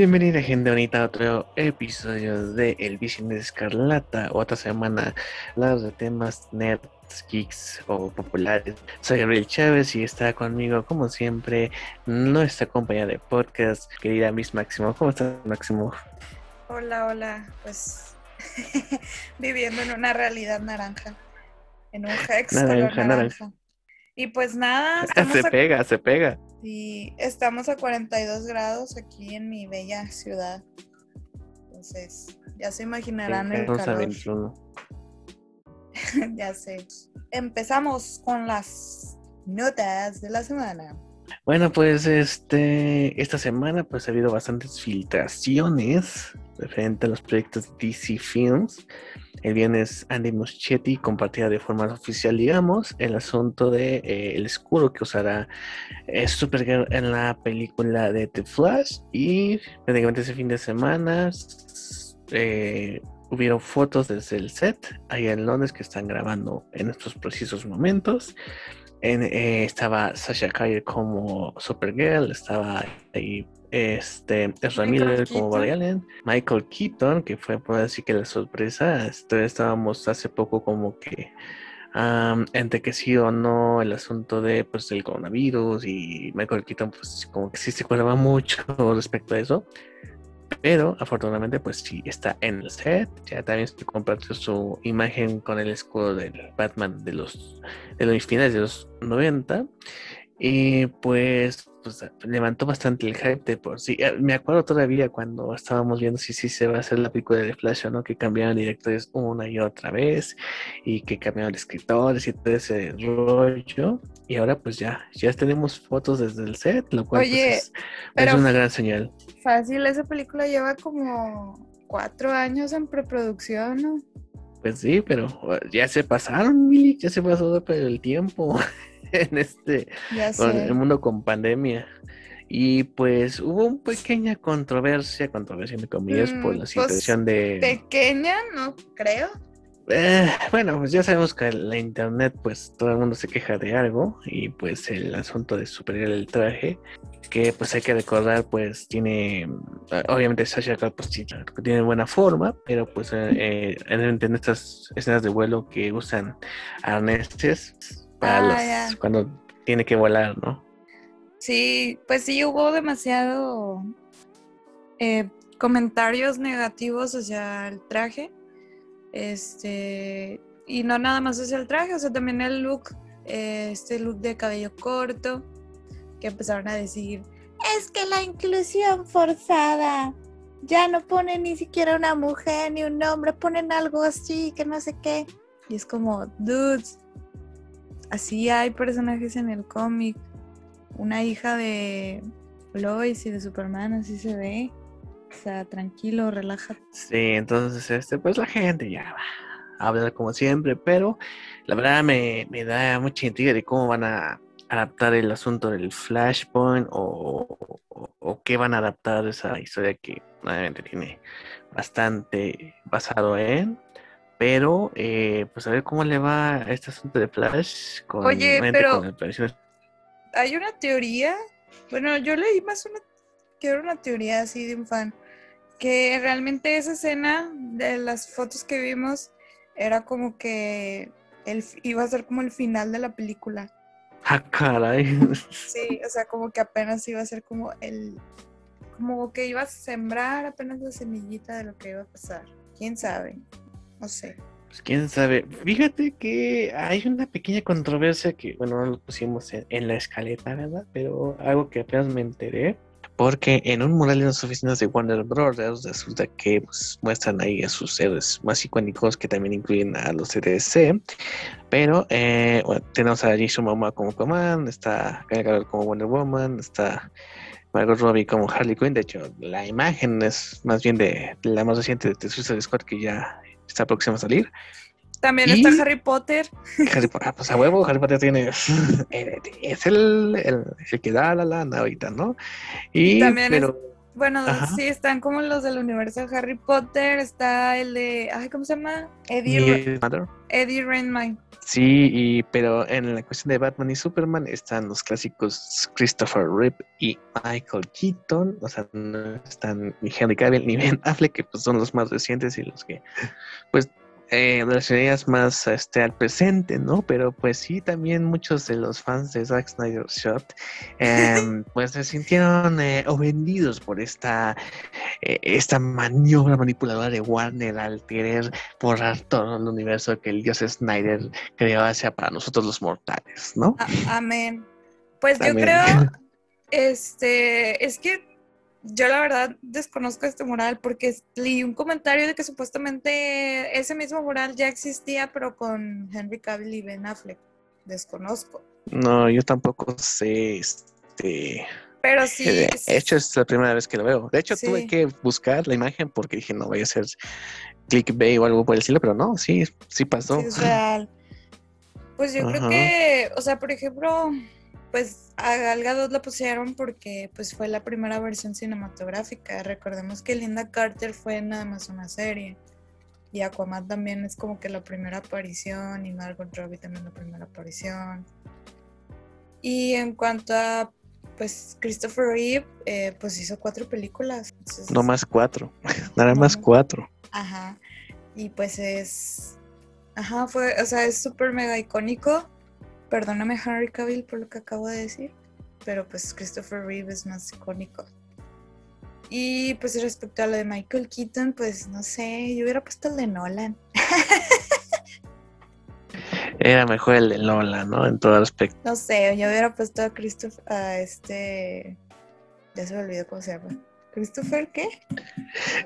Bienvenida gente bonita a otro episodio de El Vision de Escarlata. Otra semana hablar de temas nerds, geeks o populares. Soy Gabriel Chávez y está conmigo como siempre nuestra compañera de podcast, querida Miss Máximo. ¿Cómo estás Máximo? Hola, hola. Pues viviendo en una realidad naranja. En un hex naranja, naranja. Y pues nada. Se pega, se pega. Y estamos a 42 grados aquí en mi bella ciudad. Entonces, ya se imaginarán el calor. ya sé. Empezamos con las notas de la semana. Bueno, pues este esta semana pues ha habido bastantes filtraciones referente a los proyectos DC Films. El viernes Andy Muschietti compartía de forma oficial, digamos, el asunto de eh, el escudo que usará eh, Supergirl en la película de The Flash y prácticamente ese fin de semana eh, hubieron fotos desde el set allá en Londres que están grabando en estos precisos momentos. Eh, estaba Sasha Calle como Supergirl, estaba ahí este Ezra Miller como Barry Allen, Michael Keaton, que fue por decir que la sorpresa, este, estábamos hace poco como que um, sí o no el asunto de pues el coronavirus y Michael Keaton pues como que sí se acuerda mucho respecto a eso pero afortunadamente, pues sí está en el set. Ya también se compartió su imagen con el escudo del Batman de los, de los finales de los 90. Y pues, pues, levantó bastante el hype de por sí. Eh, me acuerdo todavía cuando estábamos viendo si sí se va a hacer la película de Flash o no, que cambiaban directores una y otra vez y que cambiaban escritores y todo ese rollo. Y ahora pues ya, ya tenemos fotos desde el set, lo cual pues, es, una gran señal. Fácil, esa película lleva como cuatro años en preproducción, ¿no? Pues sí, pero ya se pasaron, Willy, ya se pasó el tiempo. en este el mundo con pandemia. Y pues hubo una pequeña controversia, controversia entre comillas, por la mm, pues, situación de... Pequeña, no creo. Eh, bueno, pues ya sabemos que la internet, pues todo el mundo se queja de algo y pues el asunto de superior el traje, que pues hay que recordar, pues tiene, obviamente Sasha pues tiene buena forma, pero pues eh, en, estas escenas de vuelo que usan arneses, para ah, cuando tiene que volar, ¿no? Sí, pues sí hubo demasiado eh, comentarios negativos hacia el traje. Este, y no nada más hacia el traje, o sea, también el look, eh, este look de cabello corto, que empezaron a decir, es que la inclusión forzada, ya no ponen ni siquiera una mujer ni un hombre, ponen algo así, que no sé qué. Y es como, dudes, así hay personajes en el cómic. Una hija de Lois y de Superman, así se ve. O sea, tranquilo, relájate. Sí, entonces, este, pues la gente ya va a hablar como siempre, pero la verdad me, da mucha intriga de cómo van a adaptar el asunto del Flashpoint o, o, qué van a adaptar esa historia que obviamente tiene bastante basado en pero, eh, pues a ver cómo le va a este asunto de Flash con, Oye, pero hay una teoría, bueno, yo leí más una, que era una teoría así de un fan, que realmente esa escena de las fotos que vimos era como que el, iba a ser como el final de la película. Ah, caray. Sí, o sea, como que apenas iba a ser como el, como que iba a sembrar apenas la semillita de lo que iba a pasar. ¿Quién sabe? No sé. Pues quién sabe. Fíjate que hay una pequeña controversia que, bueno, no lo pusimos en, la escaleta, ¿verdad? Pero algo que apenas me enteré. Porque en un mural en las oficinas de Warner Brothers resulta que pues, muestran ahí a sus héroes más icónicos que también incluyen a los CDC. Pero eh, tenemos a Jason Momoa como Command, está Gal como Wonder Woman, está Margot Robbie como Harley Quinn. De hecho, la imagen es más bien de la más reciente de Suicide Squad que ya está próximo a salir. También está Harry Potter. Harry Potter, ah, pues a huevo, Harry Potter tiene. Es el, el, que da la lana ahorita, ¿no? Y, también, pero, Bueno, Ajá. sí, están como los del universo de Harry Potter, está el de, ay, ¿cómo se llama? Eddie, Mother. Eddie Redmayne. Sí, y, pero en la cuestión de Batman y Superman están los clásicos Christopher Reeve y Michael Keaton, o sea, no están ni Henry Cavill ni Ben Affleck, que pues son los más recientes y los que, pues, eh, relacionarías más este, al presente, ¿no? Pero pues sí, también muchos de los fans de Zack Snyder Shot, em, pues se sintieron eh, ofendidos por esta, eh, esta maniobra manipuladora de Warner al querer borrar todo el universo que el dios Snyder creó hacia para nosotros los mortales, ¿no? A- amén. Pues yo creo, este, es que yo la verdad desconozco este mural porque leí un comentario de que supuestamente ese mismo mural ya existía, pero con Henry Cavill y Ben Affleck. Desconozco. No, yo tampoco sé, este, Pero sí. de es- hecho es la primera vez que lo veo. De hecho tuve que buscar la imagen porque dije no vaya a ser clickbait o algo por el estilo, pero no, sí, sí pasó. Sí, es real. Pues yo creo que, o sea, por ejemplo, pues a Gal Gadot la pusieron porque pues fue la primera versión cinematográfica. Recordemos que Linda Carter fue nada más una serie. Y Aquaman también es como que la primera aparición y Margot Robbie también la primera aparición. Y en cuanto a pues Christopher Reeve, eh, pues hizo cuatro películas. Entonces, No más cuatro, nada más cuatro. Ajá. Y pues es. Ajá, fue. O sea, es súper mega icónico. Perdóname, Henry Cavill, por lo que acabo de decir. Pero pues Christopher Reeve es más icónico. Y pues respecto a lo de Michael Keaton, pues no sé, yo hubiera puesto el de Nolan. Era mejor el de Lola, ¿no? En todo aspecto. No sé, yo hubiera puesto a Christopher. A este. Ya se me olvidó cómo se llama. ¿Christopher qué?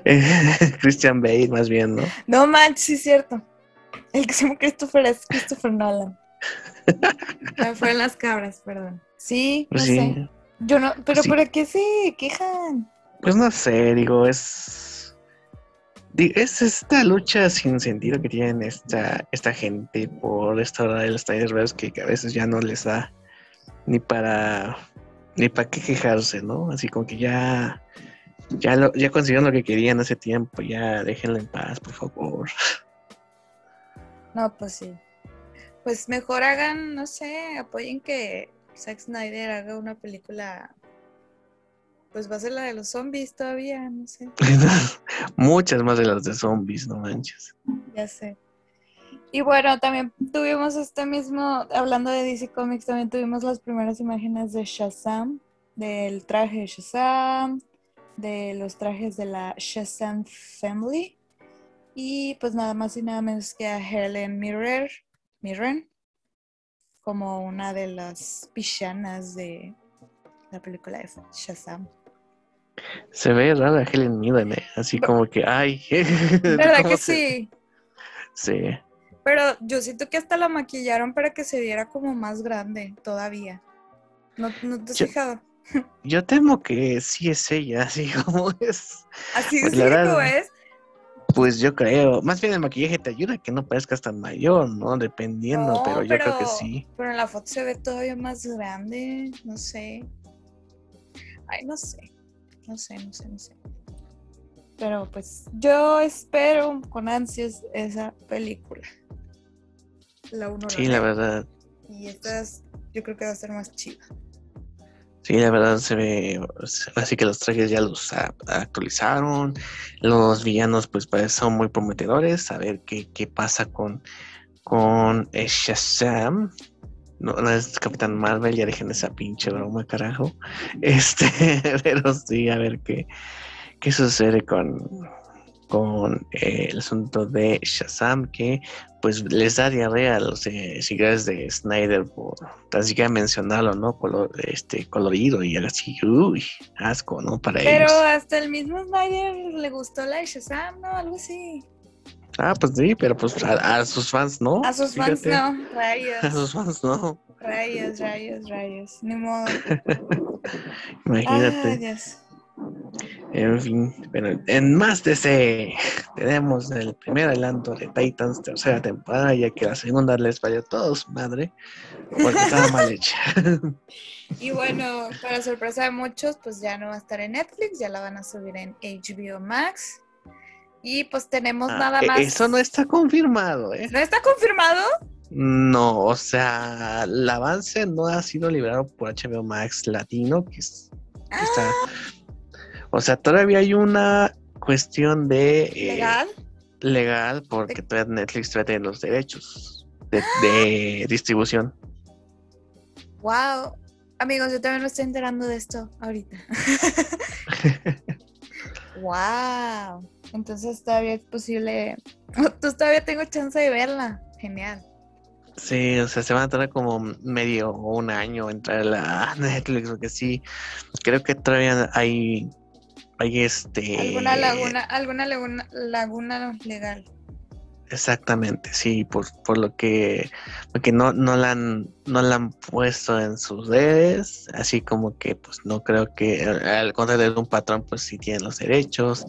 Christian Bale, más bien, ¿no? No manches, sí es cierto. El que se llama Christopher es Christopher Nolan. Me fue en las cabras, perdón. Sí, no sí. sé. Yo no, pero Sí. ¿por qué se quejan? Pues no sé, digo, es. Es esta lucha sin sentido que tienen esta, esta gente por restaurar el Snyderverse que a veces ya no les da ni para ni para qué quejarse, ¿no? Así como que ya ya lo, ya consiguieron lo que querían hace tiempo, ya déjenlo en paz, por favor. No, pues sí. Pues mejor hagan, no sé, apoyen que Zack Snyder haga una película. Pues va a ser la de los zombies todavía, no sé, Muchas más de las de zombies, no manches. ya sé. Y bueno, también tuvimos este mismo, hablando de DC Comics, también tuvimos las primeras imágenes de Shazam, del traje de Shazam, de los trajes de la Shazam Family. Y pues nada más y nada menos que a Helen Mirren, Mirren como una de las pichanas de la película de Shazam. Se ve rara Helen Mirren, ¿eh? así como que, ay. ¿Verdad ¿cómo que sí? Sí. Pero yo siento que hasta la maquillaron para que se viera como más grande todavía. ¿No, no te has Yo- fijado? Yo temo que sí es ella, así como es. Así es la como verdad- es. Pues yo creo. Más bien el maquillaje te ayuda a que no parezcas tan mayor, ¿no? Dependiendo, No, pero yo creo que sí. Pero en la foto se ve todavía más grande. No sé. Ay, no sé. No sé, no sé, no sé. Pero pues yo espero con ansias esa película. La uno Sí, la verdad. Y esta es- yo creo que va a ser más chida. Sí, la verdad se ve. Así que los trajes ya los actualizaron. Los villanos, pues, son muy prometedores. A ver qué, qué pasa con, con Shazam. No, no es Capitán Marvel, ya dejen esa pinche broma, carajo. Este, pero sí, a ver qué, qué sucede con, con eh, el asunto de Shazam, que pues les da diarrea a los eh, de Snyder por tan siquiera mencionarlo, ¿no? Color, este, colorido y así, uy, asco, ¿no? Para Pero ellos. hasta el mismo Snyder le gustó la de Shazam, ¿no? Algo así. Ah, pues sí, pero pues a, a sus fans no. A sus fans no. A Rayos. sus fans no. Rayos, rayos, rayos. Ni modo. Imagínate. Ay, Dios. En fin, pero en más de ese tenemos el primer adelanto de Titans tercera temporada, ya que la segunda les valió todos madre, porque estaba mal hecha. Y bueno, para sorpresa de muchos, pues ya no va a estar en Netflix, ya la van a subir en HBO Max. Y pues tenemos Ah, nada e- más. Eso no está confirmado, ¿eh? ¿No está confirmado? No, o sea, el avance no ha sido liberado por HBO Max Latino, que, es- que está... O sea, todavía hay una cuestión de... eh, ¿Legal? legal porque todavía Netflix todavía tiene los derechos de, de distribución. Wow. Amigos, yo también me estoy enterando de esto ahorita. wow. Entonces todavía es posible. Entonces todavía tengo chance de verla. Genial. Sí, o sea, se van a tardar como medio o un año en entrar a la Netflix, porque sí, creo que todavía hay, hay este... Alguna laguna, alguna laguna, laguna legal. Exactamente, sí, por, por lo que, porque no, no la han, no la han puesto en sus redes, así como que pues no creo que al- contrario de un patrón pues sí tienen los derechos,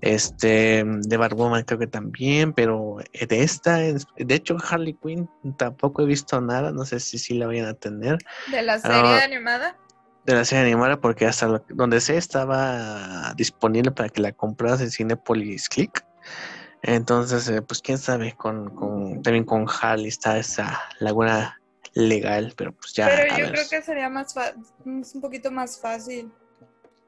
este de Batwoman creo que también, pero de esta, de hecho Harley Quinn tampoco he visto nada, no sé si sí la vayan a tener ¿De la serie Ah. animada? De la serie animada porque hasta lo- donde sé estaba disponible para que la compras en Cinepolis Click. Entonces, eh, pues quién sabe, con, con también con Harley está esa laguna legal, pero pues ya. Pero yo ver. creo que sería más es un poquito más fácil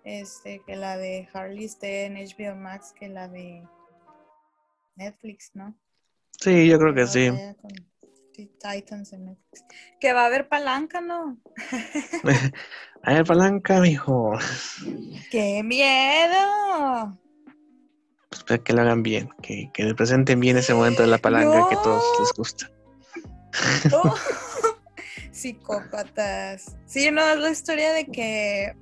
este que la de Harley esté en HBO Max que la de Netflix, ¿no? Sí, yo creo que sí. con Titans en Netflix. Que va a haber palanca, ¿no? A ver, palanca, mijo. ¡Qué miedo! Pues que lo hagan bien, que, que presenten bien ese momento de la palanca que a todos les gusta. Oh, Psicópatas. Sí, no, es la historia de que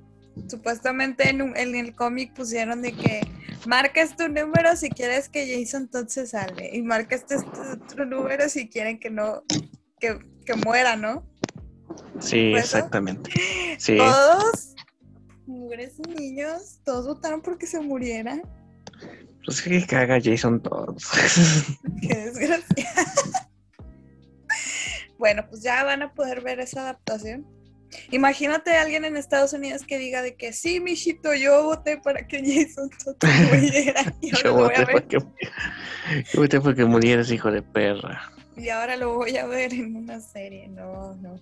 supuestamente en, un- en el cómic pusieron de que marcas tu número si quieres que Jason se salve y marcas este otro número si quieren que no, que, que muera, ¿no? Sí, exactamente. Sí. Todos, mujeres y niños, todos votaron porque se muriera. Pues que caga Jason todos. Qué desgracia. bueno, pues ya van a poder ver esa adaptación. Imagínate a alguien en Estados Unidos que diga de que sí, mijito, yo voté para que Jason Todd muriera y ahora Yo lo voy voté a ver porque, yo voté porque murieras, hijo de perra. y ahora lo voy a ver en una serie. No, no.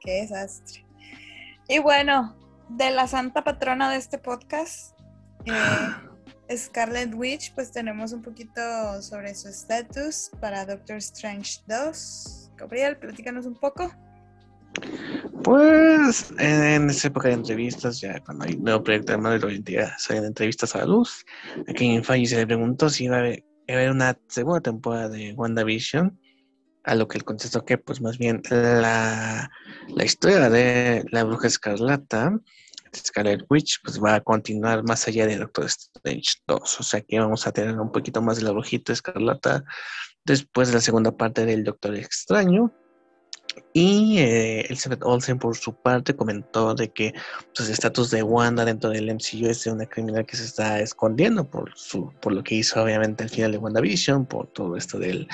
Qué desastre. Y bueno, de la santa patrona de este podcast, eh, Scarlet Witch, pues tenemos un poquito sobre su estatus para Doctor Strange 2. Gabriel, platícanos un poco. Pues en, esa época de entrevistas, ya cuando hay nuevo proyecto de ya salen entrevistas a la luz. A Kevin Feige se le preguntó si iba a haber, iba a haber una segunda temporada de WandaVision. A lo que él contestó que, pues más bien, la, la historia de la bruja escarlata, Scarlet Witch, pues va a continuar más allá de Doctor Strange 2. O sea que vamos a tener un poquito más de la brujita escarlata después de la segunda parte del Doctor Extraño. Y eh, Elizabeth Olsen, por su parte, comentó de que pues, el estatus de Wanda dentro del MCU es de una criminal que se está escondiendo por, su, por lo que hizo, obviamente, al final de WandaVision, por todo esto del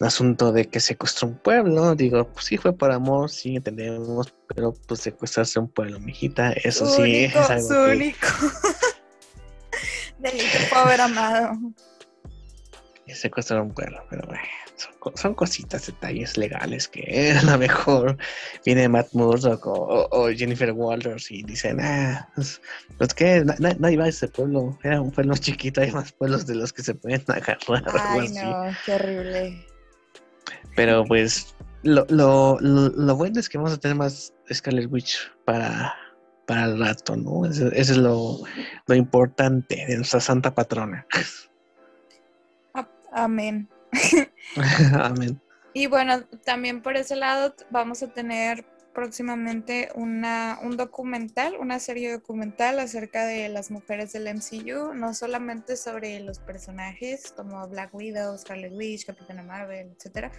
asunto de que secuestró un pueblo. Digo, pues sí fue por amor, sí entendemos, pero pues secuestrarse un pueblo, mijita, eso su sí único, es algo su que único delito haber amado. Que secuestrar un pueblo, pero bueno, son, co- son cositas, detalles legales que a lo mejor viene Matt Murdock o, Jennifer Walters y dicen, ah, pues, pues que na- na- nadie va a ese pueblo, era un pueblo chiquito, hay más pueblos de los que se pueden agarrar. Ay, así. no, qué horrible. Pero pues lo, lo, lo, lo bueno es que vamos a tener más Scarlet Witch para, para el rato, ¿no? Eso, eso es lo, lo importante de nuestra santa patrona. Amén. Amén. Y bueno, también por ese lado vamos a tener próximamente una, un documental, una serie documental acerca de las mujeres del MCU, no solamente sobre los personajes como Black Widow, Scarlet Witch, Capitana Marvel, etcétera,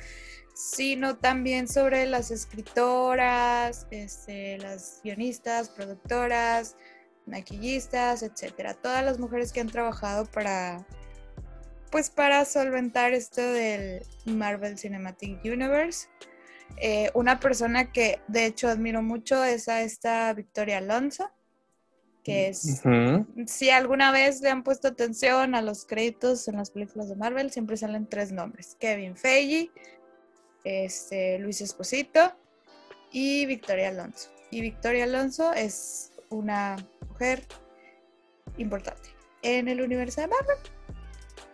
sino también sobre las escritoras, este, las guionistas, productoras, maquillistas, etcétera. Todas las mujeres que han trabajado para pues para solventar esto del Marvel Cinematic Universe. Eh, una persona que de hecho admiro mucho es a esta Victoria Alonso, que es, si alguna vez le han puesto atención a los créditos en las películas de Marvel, siempre salen tres nombres, Kevin Feige, este, Luis Esposito y Victoria Alonso. Y Victoria Alonso es una mujer importante en el universo de Marvel,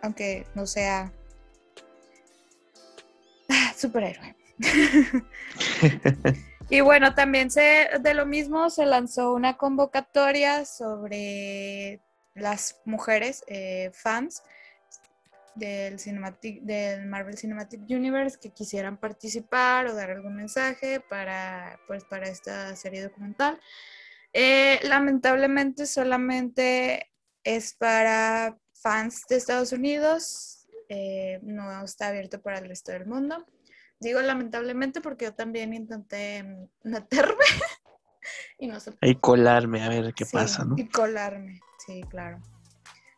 aunque no sea superhéroe. y bueno, también se, de lo mismo se lanzó una convocatoria sobre las mujeres eh, fans del, Cinematic, del Marvel Cinematic Universe que quisieran participar o dar algún mensaje para, pues, para esta serie documental. Eh, lamentablemente solamente es para fans de Estados Unidos, eh, no está abierto para el resto del mundo. Digo lamentablemente porque yo también intenté meterme y no se Y colarme a ver qué pasa, ¿no? Y colarme, sí, claro.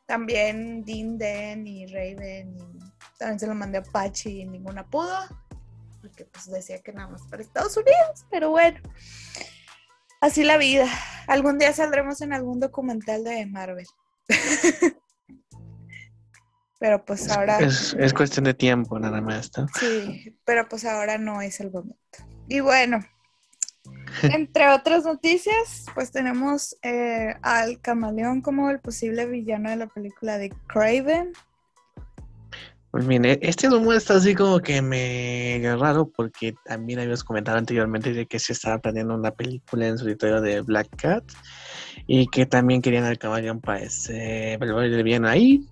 También Dean Den y Raven y también se lo mandé a Pachi y ninguna pudo porque pues decía que nada más para Estados Unidos, pero bueno. Así la vida. Algún día saldremos en algún documental de Marvel. pero pues ahora... Es, cuestión de tiempo nada más, ¿no? Sí, pero pues ahora no es el momento. Y bueno, entre otras noticias, pues tenemos eh, al camaleón como el posible villano de la película de Craven. Pues mire, este rumor está así como que me raro porque también habíamos comentado anteriormente de que se estaba planeando una película en solitario de Black Cat y que también querían al camaleón para ese el villano ahí,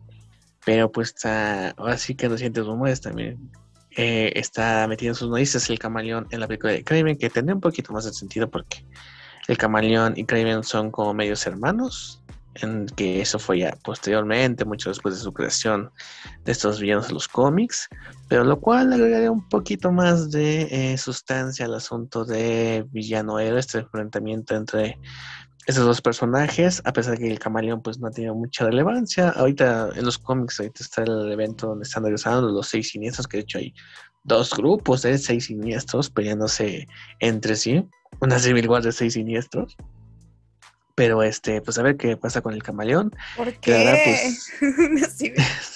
pero pues está, ahora sí que recientes rumores también. Eh, está metido en sus noticias el camaleón en la película de Kraven, que tendría un poquito más de sentido porque el camaleón y Kraven son como medios hermanos, en que eso fue ya posteriormente, mucho después de su creación de estos villanos de los cómics, pero lo cual agregaría un poquito más de eh, sustancia al asunto de villano héroe, este enfrentamiento entre esos dos personajes, a pesar de que el camaleón pues no ha tenido mucha relevancia. Ahorita en los cómics, ahorita está el evento donde están regresando los seis siniestros, que de hecho hay dos grupos de seis siniestros peleándose entre sí, una civil war de seis siniestros. Pero este, pues a ver qué pasa con el camaleón. ¿Por qué? Pues,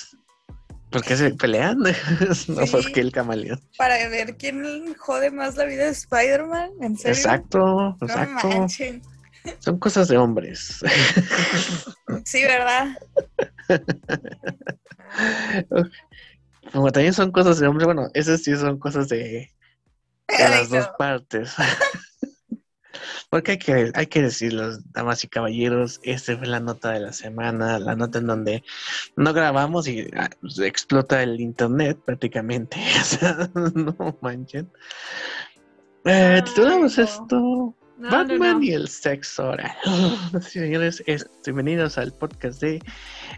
porque se pelean? no, sí, el camaleón. Para ver quién jode más la vida de Spider-Man, ¿en serio? Exacto, exacto. Son cosas de hombres. Sí, ¿verdad? Como también son cosas de hombres, bueno, esas sí son cosas de, las dos partes. Porque hay que, hay que decirlo, damas y caballeros, esta fue la nota de la semana, la nota en donde no grabamos y ah, explota el internet prácticamente. no manchen. Eh, titulamos esto Batman y el sexo oral. señores, bienvenidos al podcast de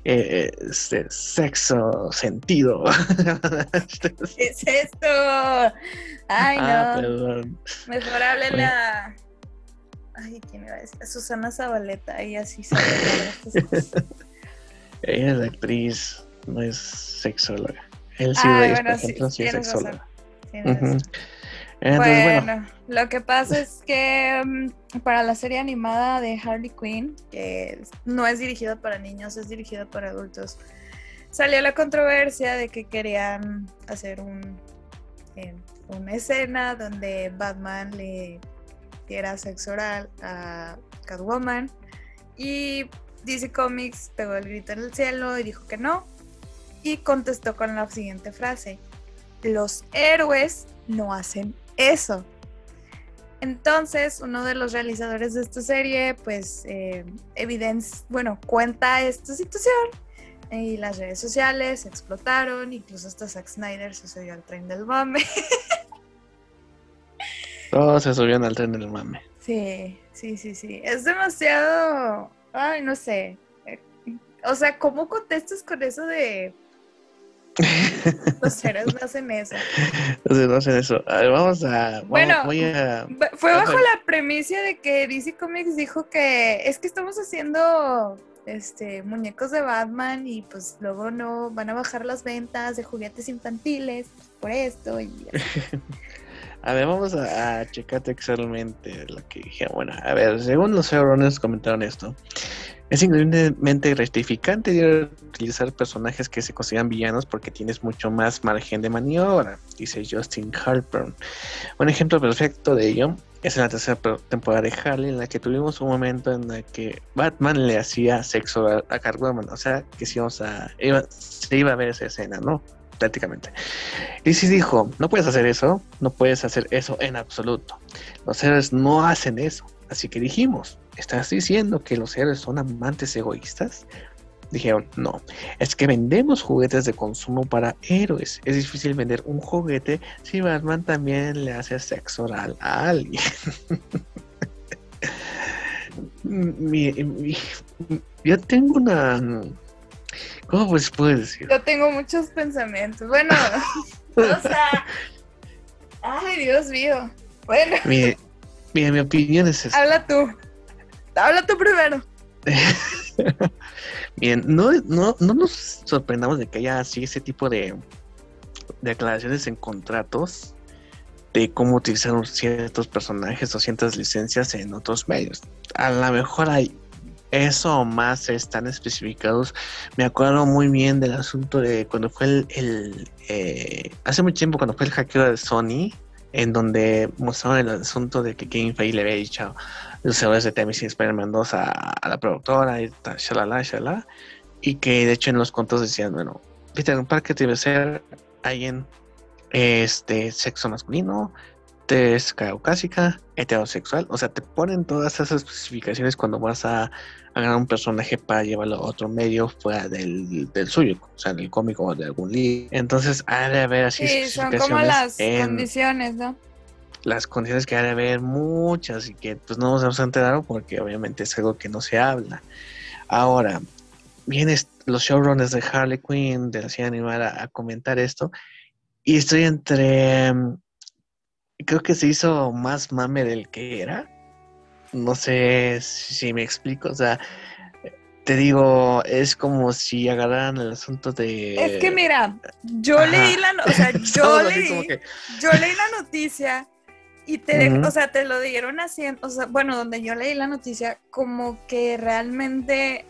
eh, este, sexo sentido. ¿Qué es esto? Ay, ah, no. Perdón. Mejor háblele a. Ay, ¿quién iba a decir? Susana Zabaleta, ella sí sabe Ella es actriz, no es sexóloga. Él sí, ah, bueno, por ejemplo, sí, es sexóloga. Bueno, lo que pasa es que mm, para la serie animada de Harley Quinn, que no es dirigida para niños, es dirigida para adultos, salió la controversia de que querían hacer un, eh, una escena donde Batman le diera sexo oral a Catwoman y DC Comics pegó el grito en el cielo y dijo que no y contestó con la siguiente frase, los héroes no hacen eso. Entonces, uno de los realizadores de esta serie, pues, eh, bueno, cuenta esta situación y las redes sociales explotaron, incluso hasta Zack Snyder se subió al tren del mame. Todos se subieron al tren del mame. Sí, sí, sí, sí. Es demasiado, ay, no sé. O sea, ¿cómo contestas con eso de Los héroes no hacen eso. Entonces no hacen eso. A ver, vamos a. vamos- Bueno, voy a. Fue Ah, bajo la premisa de que DC Comics dijo que es que estamos haciendo este muñecos de Batman y pues luego no van a bajar las ventas de juguetes infantiles por esto y. A ver, vamos a, a checar textualmente lo que dije. Bueno, a ver, según los showrunners comentaron esto. Es increíblemente gratificante utilizar personajes que se consideran villanos porque tienes mucho más margen de maniobra, dice Justin Harper. Un ejemplo perfecto de ello es en la tercera temporada de Harley, en la que tuvimos un momento en el que Batman le hacía sexo a, a o sea, que si a, iba- se iba a ver esa escena, ¿no? Prácticamente. Y si dijo, no puedes hacer eso, no puedes hacer eso en absoluto. Los héroes no hacen eso. Así que dijimos, ¿estás diciendo que los héroes son amantes egoístas? Dijeron, no, es que vendemos juguetes de consumo para héroes. Es difícil vender un juguete si Batman también le hace sexo oral a alguien. Mi- mi- yo tengo una... ¿Cómo pues puedo decir? Yo tengo muchos pensamientos. Bueno, o sea, ay Dios mío. Bueno, Mi, mi, mi opinión es esta. habla tú. Habla tú primero. Bien, no, no, no nos sorprendamos de que haya así ese tipo de declaraciones en contratos de cómo utilizar ciertos personajes o ciertas licencias en otros medios. A lo mejor hay eso o más están especificados. Me acuerdo muy bien del asunto de cuando fue el, el, eh, hace mucho tiempo cuando fue el hackeo de Sony, en donde mostraron el asunto de que Kevin Feige le había dicho los errores de Temis y Spider-Man 2 a, a la productora y tal, shalala, shalala, y que de hecho en los contratos decían, bueno, Peter Parker debe ser alguien este sexo masculino, tez caucásica, heterosexual, o sea, te ponen todas esas especificaciones cuando vas a agarrar un personaje para llevarlo a otro medio fuera del, del suyo, o sea, del cómico o de algún libro. Entonces, ha de haber así Sí, son como especificaciones las en- condiciones, ¿no? Las condiciones que ha de haber muchas y que pues no nos hemos enterado porque obviamente es algo que no se habla. Ahora, vienen los showrunners de Harley Quinn, de la serie animada, a comentar esto y estoy entre... mm, Creo que se hizo más mame del que era. No sé si me explico, o sea... Te digo, es como si agarraran el asunto de... Es que mira, yo Ajá. leí la, o sea, yo leí, que- yo leí la noticia y te, Ujú. o sea, te lo dieron haciendo, o sea, bueno, donde yo leí la noticia, como que realmente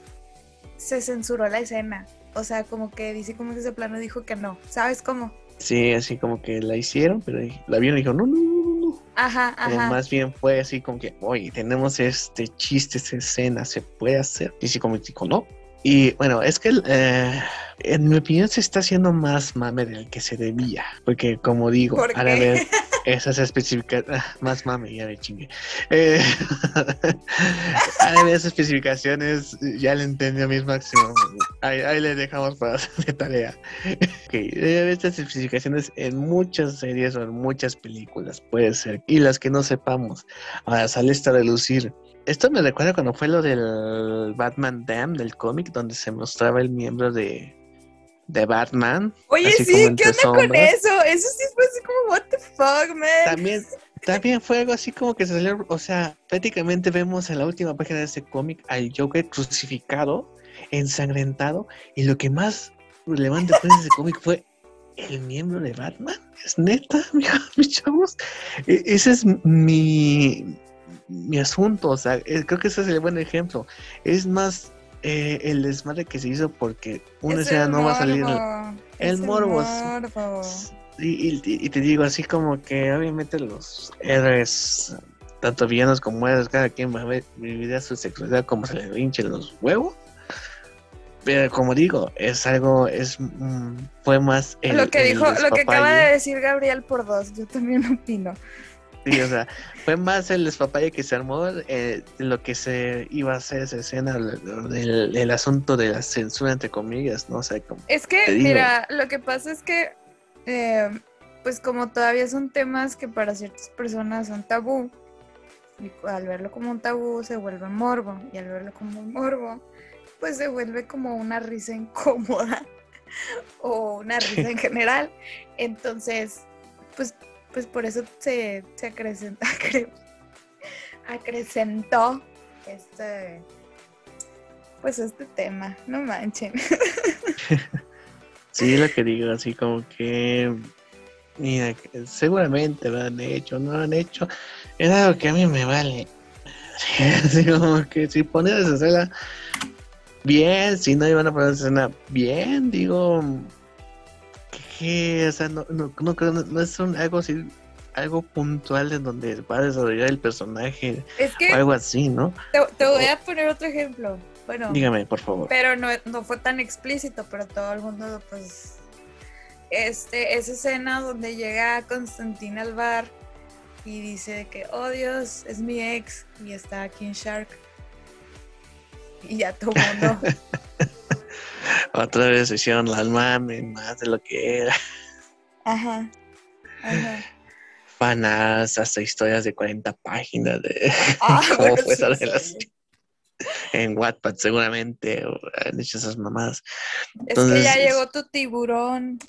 se censuró la escena. O sea, como que dice como que ese plano dijo que no. ¿Sabes cómo? Sí, así como que la hicieron, pero la vieron y dijo, no, no, no, no, no. Ajá, Pero ajá. más bien fue así como que, oye, tenemos este chiste, esta escena, se puede hacer. Y sí, como dijo, no. Y bueno, es que eh, en mi opinión se está haciendo más mame del que se debía. Porque como digo, ¿Por ahora qué? ver esas especificaciones, más mame, ya me chingue. Eh, especificaciones, ya le entendí a mis máximos. Ahí, ahí le dejamos para hacer de tarea. Ok, haber estas especificaciones en muchas series o en muchas películas, puede ser. Y las que no sepamos. Ahora sale esta de lucir. Esto me recuerda cuando fue lo del Batman Dam del cómic, donde se mostraba el miembro de, de Batman. Oye, sí, ¿qué onda con eso? Eso sí fue así como, what the fuck, man. También, también fue algo así como que se salió, o sea, prácticamente vemos en la última página de ese cómic al Joker crucificado, ensangrentado, y lo que más relevante fue en ese cómic fue el miembro de Batman. Es neta, mis, mis chavos. E- ese es mi, mi asunto, o sea, eh, creo que ese es el buen ejemplo. Es más eh, el desmadre que se hizo porque una Es escena el no va a salir. el es morbo. Y, y- y te digo, así como que obviamente los héroes, tanto villanos como héroes, cada quien va a ver- vivir a su sexualidad como se le hinchen los huevos. Pero como digo, es algo, es mm, fue más el, lo que el dijo, lo que acaba de decir Gabriel por dos, yo también opino. Sí, o sea, fue más el despapalle que se armó eh, lo que se iba a hacer esa escena del, del asunto de la censura entre comillas, ¿no? O sea, como, Es que, mira, lo que pasa es que, eh, pues como todavía son temas que para ciertas personas son tabú, y al verlo como un tabú se vuelve morbo, y al verlo como un morbo, pues se vuelve como una risa incómoda. o una risa en general. Entonces, pues, pues por eso se, se acrecentó, acrecentó este, pues este tema, no manchen. sí, lo que digo, así como que, mira, seguramente lo han hecho, no lo han hecho, es algo que a mí me vale. Así como que si pones esa escena bien, si no iban a poner esa escena bien, digo, que, o sea, no, no, no, no es un, algo así algo puntual en donde va a desarrollar el personaje o algo así, ¿no? Te, voy a poner otro ejemplo. Bueno, dígame, por favor. Pero no, no fue tan explícito, pero todo el mundo, pues, este, esa escena donde llega Constantina al bar y dice que, oh Dios, es mi ex y está King Shark. Y ya todo el mundo. Otra vez hicieron la mame más de lo que era. Ajá. Ajá fanas, hasta historias de 40 páginas de ah, cómo fue esa relación. En Wattpad seguramente han hecho esas mamadas. es que ya llegó tu tiburón.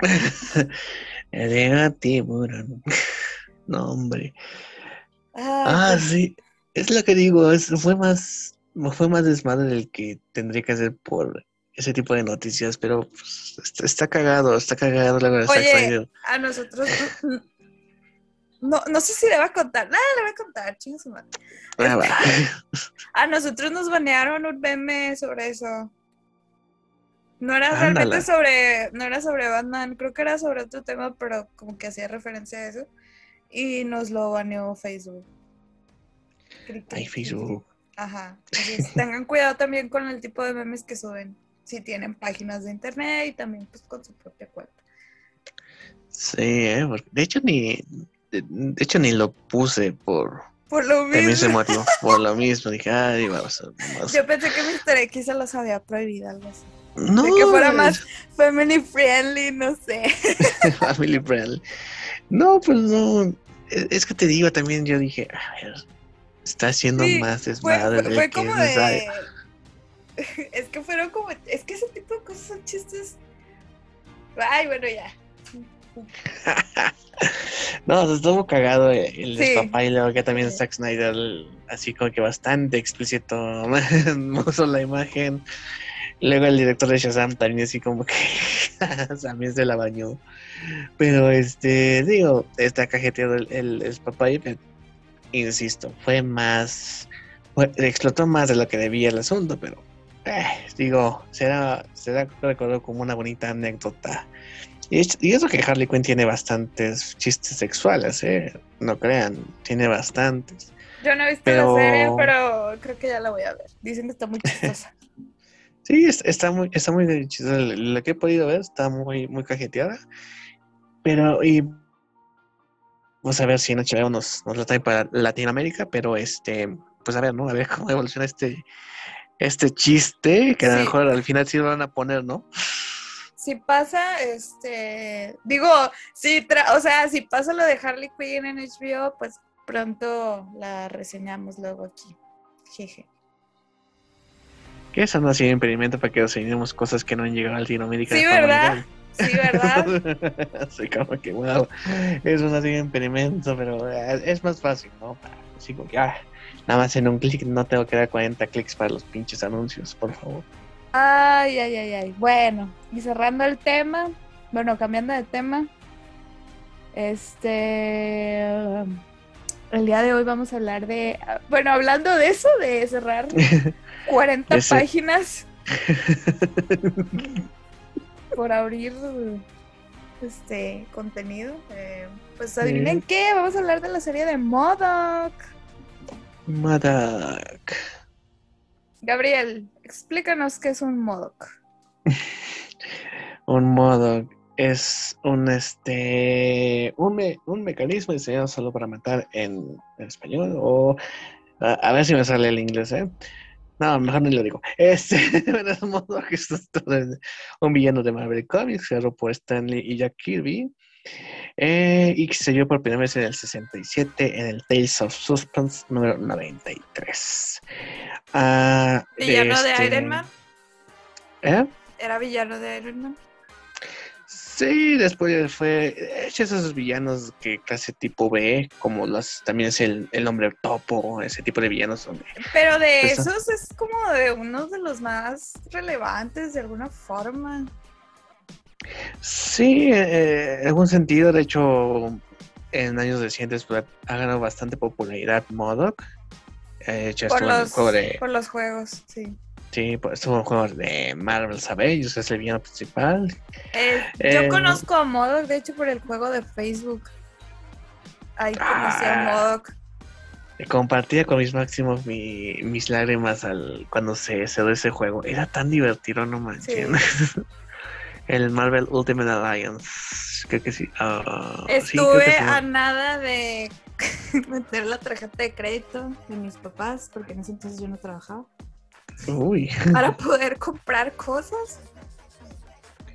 llegó tiburón. no, hombre. Ah, pues sí. Es lo que digo, es, fue más fue más desmadre del que tendría que hacer por ese tipo de noticias, pero pues, está, cagado, está cagado la verdad. Oye, a nosotros no, no sé si le va a contar. Nada, le voy a contar, chingos ah, a nosotros nos banearon un meme sobre eso. No era realmente sobre, no era sobre Batman, creo que era sobre otro tema, pero como que hacía referencia a eso. Y nos lo baneó Facebook. Ay, Facebook. Ajá. Entonces, tengan cuidado también con el tipo de memes que suben. Si tienen páginas de internet y también pues con su propia cuenta. Sí, ¿eh? de hecho ni, de, hecho ni lo puse por... Por lo mismo. por lo mismo. Dije, ay, vamos a, Yo pensé que Mr. X se los había prohibido, algo así. No. De que fuera más family friendly, no sé. family friendly. No, pues no. Es que te digo también, yo dije, a ver, está haciendo más desmadre. Fue, fue como de... Es que fueron como. Es que ese tipo de cosas son chistes. Ay, bueno, ya. no, se estuvo cagado el sí. y luego que también Zack Snyder, así como que bastante explícito, puso la imagen. Luego el director de Shazam también así como que también se la bañó. Pero este, digo, está cajeteado el, el, el insisto, fue más, explotó más de lo que debía el asunto, pero eh, digo, será, será recordado como una bonita anécdota y, eso que Harley Quinn tiene bastantes chistes sexuales, ¿eh? No crean, tiene bastantes. Yo no he visto la serie, pero creo que ya la voy a ver. Dicen que está muy chistosa. sí, está muy, está muy chistosa. Lo que he podido ver está muy, muy cajeteada. Pero, y vamos a ver si en HBO nos, nos lo trae para Latinoamérica, pero este, pues a ver, ¿no? A ver cómo evoluciona este, este chiste, que a lo mejor al final sí lo van a poner, ¿no? si pasa, este, digo, si, o sea, si pasa lo de Harley Quinn en HBO, pues pronto la reseñamos luego aquí. Jeje. Que eso no ha sido impedimento para que reseñemos cosas que no han llegado a Latinoamérica. Sí, ¿verdad? Sí, ¿verdad? Así como que, wow, eso no ha sido impedimento, pero es más fácil, ¿no? Así como que, ah, nada más en un clic no tengo que dar 40 clics para los pinches anuncios, por favor. Ay, ay, ay, ay. Bueno, y cerrando el tema, bueno, cambiando de tema, este, el día de hoy vamos a hablar de, bueno, hablando de eso, de cerrar 40 páginas por abrir este contenido. Eh, pues adivinen qué, vamos a hablar de la serie de Modoc. Modoc. Gabriel, explícanos qué es un Modoc. un Modoc es un este un, un, mecanismo diseñado solo para matar en, español o a, ver si me sale el inglés, ¿eh? No, mejor no lo digo. Este es un villano de Marvel Comics creado por Stanley y Jack Kirby. Eh, y que se dio por primera vez en el 67 en el Tales of Suspense número 93. Ah, ¿Villano de, de, este Iron Man? ¿Eh? era villano de Iron Man. Sí, después fue esos villanos que clase tipo B, como los también es el, el hombre topo, ese tipo de villanos. Donde, Pero de Pues, esos es como de uno de los más relevantes de alguna forma. Sí, eh, en algún sentido, de hecho, en años recientes pues, ha ganado bastante popularidad Modoc. Eh, Por los, juego de, por los juegos, sí. sí, pues, estuvo juego de Marvel Avengers, es el villano principal. Eh, Eh, yo conozco a Modoc, de hecho, por el juego de Facebook. Ahí conocí a Ah. Modoc. Compartía con mis máximos mi- mis lágrimas al, cuando se cerró ese juego. Era tan divertido, no manches. el Marvel Ultimate Alliance. Creo que sí. Ah, sí, creo Estuve que a nada de meter la tarjeta de crédito de mis papás, porque en ese entonces yo no trabajaba, Uy, para poder comprar cosas.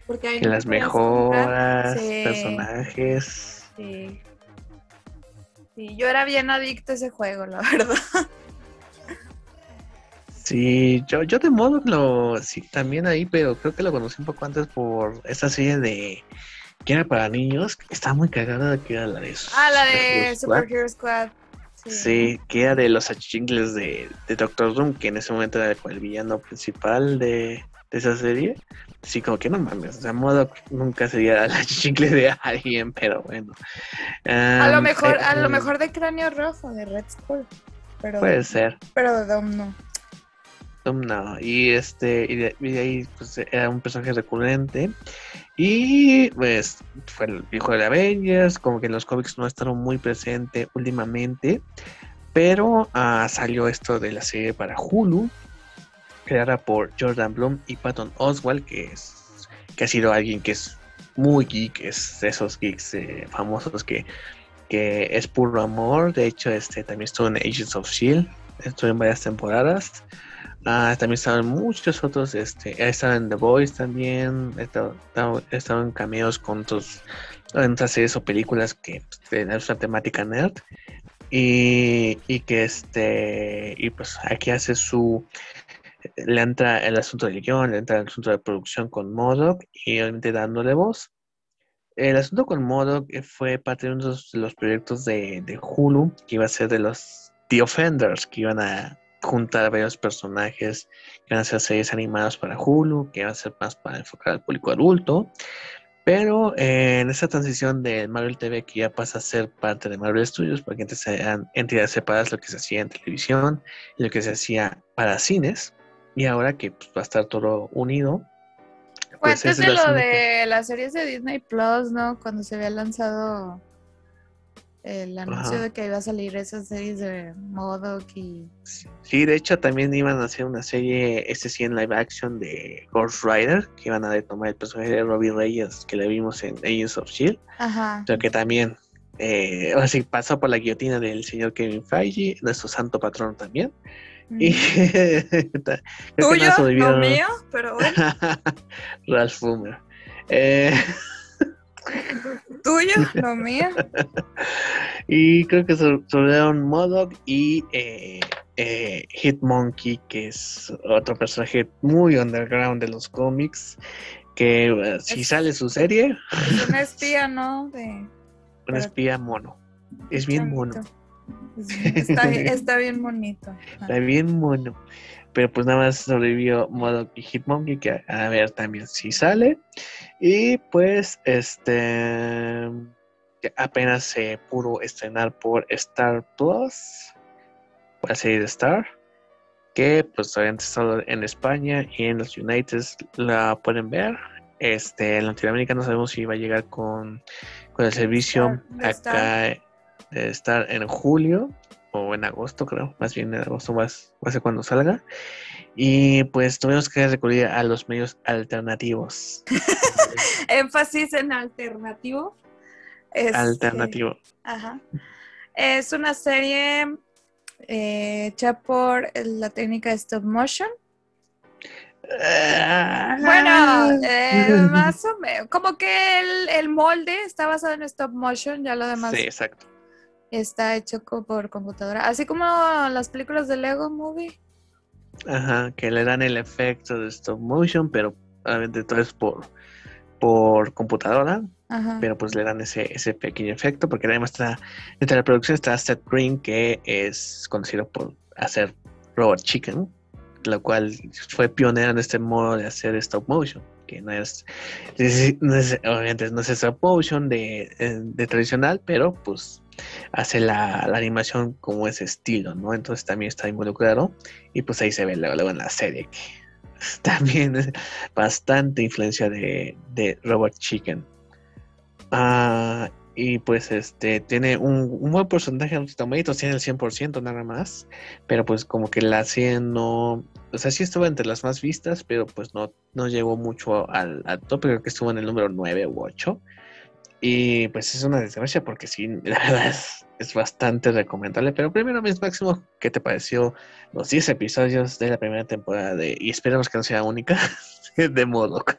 Porque no las mejoras, Sí. personajes. Sí. Sí, yo era bien adicto a ese juego, la verdad. Sí, yo, yo de modo lo sí también ahí, pero creo que lo conocí un poco antes por esta serie de que era para niños, estaba muy cagada, que era la de Ah, la de Squad. Sí, que era de los achichingles de, de Doctor Doom, que en ese momento era el villano principal de, de esa serie. Sí, como que no mames, o sea, modo nunca sería el achichingle de alguien, pero bueno. A lo mejor, eh, a lo mm, mejor de cráneo rojo, de Red Skull. Pero, Puede ser. pero de Dom no. No. Y este, y de, ahí pues, era un personaje recurrente. Y pues fue el hijo de Avengers, como que los cómics no ha muy presente últimamente. Pero ah, salió esto de la serie para Hulu, creada por Jordan Bloom y Patton Oswald, que es que ha sido alguien que es muy geek, es de esos geeks eh, famosos que, que es puro amor. De hecho, este también estuvo en Agents of Shield, estuvo en varias temporadas. Ah, también estaban muchos otros, este, ha estado en The Voice también, en cameos con otros, otras series o películas que pues, una temática nerd. Y, y que este, y pues aquí hace su, le entra el asunto del guion, le entra el asunto de producción con Modoc y obviamente dándole voz. El asunto con Modoc eh, fue parte de uno de los proyectos de, de Hulu, que iba a ser de los The Offenders, que iban a juntar varios personajes, que iban a hacer series animadas para Hulu, que iban a ser más para enfocar al público adulto. Pero eh, en esta transición de Marvel TV, que ya pasa a ser parte de Marvel Studios, porque antes eran entidades separadas lo que se hacía en televisión y lo que se hacía para cines, y ahora que pues, va a estar todo unido. Pues, es de lo de las series de Disney Plus, ¿no? Cuando se había lanzado el anuncio Ajá. de que iba a salir esas series de Modoc y... Sí, de hecho también iban a hacer una serie, este sí en live action de Ghost Rider, que iban a retomar el personaje de Robbie Reyes que le vimos en Agents of Shield, Ajá. pero que también, eh, ahora sí, pasó por la guillotina del señor Kevin Feige, nuestro santo patrón también. Y Mm. no Tuyo, sobrevivió no mío, pero bueno. Ralph Fumer. Eh, Tuyo, no mío. y creo que so- sobraron Modoc y eh, eh, Hitmonkey, que es otro personaje muy underground de los cómics. Que eh, si Es- sale su serie, Es un espía, ¿no? De un Pero- espía mono. Es bien mono. Está, bien- está bien bonito. Está bien mono. Pero pues nada más sobrevivió Modoc y Hitmonkey, que a ver también si sale. Y pues este apenas se pudo estrenar por Star Plus, por la serie de Star, que pues obviamente solo en España y en los United la pueden ver. Este, en Latinoamérica no sabemos si va a llegar con, con el servicio Star- acá de Star en julio o en agosto, creo, más bien en agosto va a ser cuando salga. Y pues tuvimos que recurrir a los medios alternativos. Énfasis en alternativo. Este, Alternativo. Ajá. Es una serie eh, hecha por la técnica de stop motion. Bueno, eh, más o menos. Como que el, el molde está basado en stop motion, ya lo demás Sí, exacto. está hecho por computadora. Así como las películas de Lego Movie. Ajá, que le dan el efecto de stop motion, pero obviamente todo es por, por computadora, Ajá. pero pues le dan ese, ese pequeño efecto, porque además está, entre la producción está Seth Green, que es conocido por hacer Robot Chicken, lo cual fue pionero en este modo de hacer stop motion, que no es, no obviamente no es stop motion de, eh, de tradicional, pero pues hace la, la animación como ese estilo, ¿no? Entonces también está involucrado y pues ahí se ve luego, en la serie que también es bastante influencia de, de Robot Chicken. Ah, y pues este tiene un, un buen porcentaje de Rotten Tomatoes, tiene el 100% nada más, pero pues como que la serie no, o sea, sí estuvo entre las más vistas, pero pues no, no llegó mucho al, al tope, creo que estuvo en el número 9 u 8. Y pues es una desgracia porque sí, la verdad es, es bastante recomendable. Pero primero, Miss Máximo, ¿qué te pareció los 10 episodios de la primera temporada de, y esperemos que no sea única, de Modoc?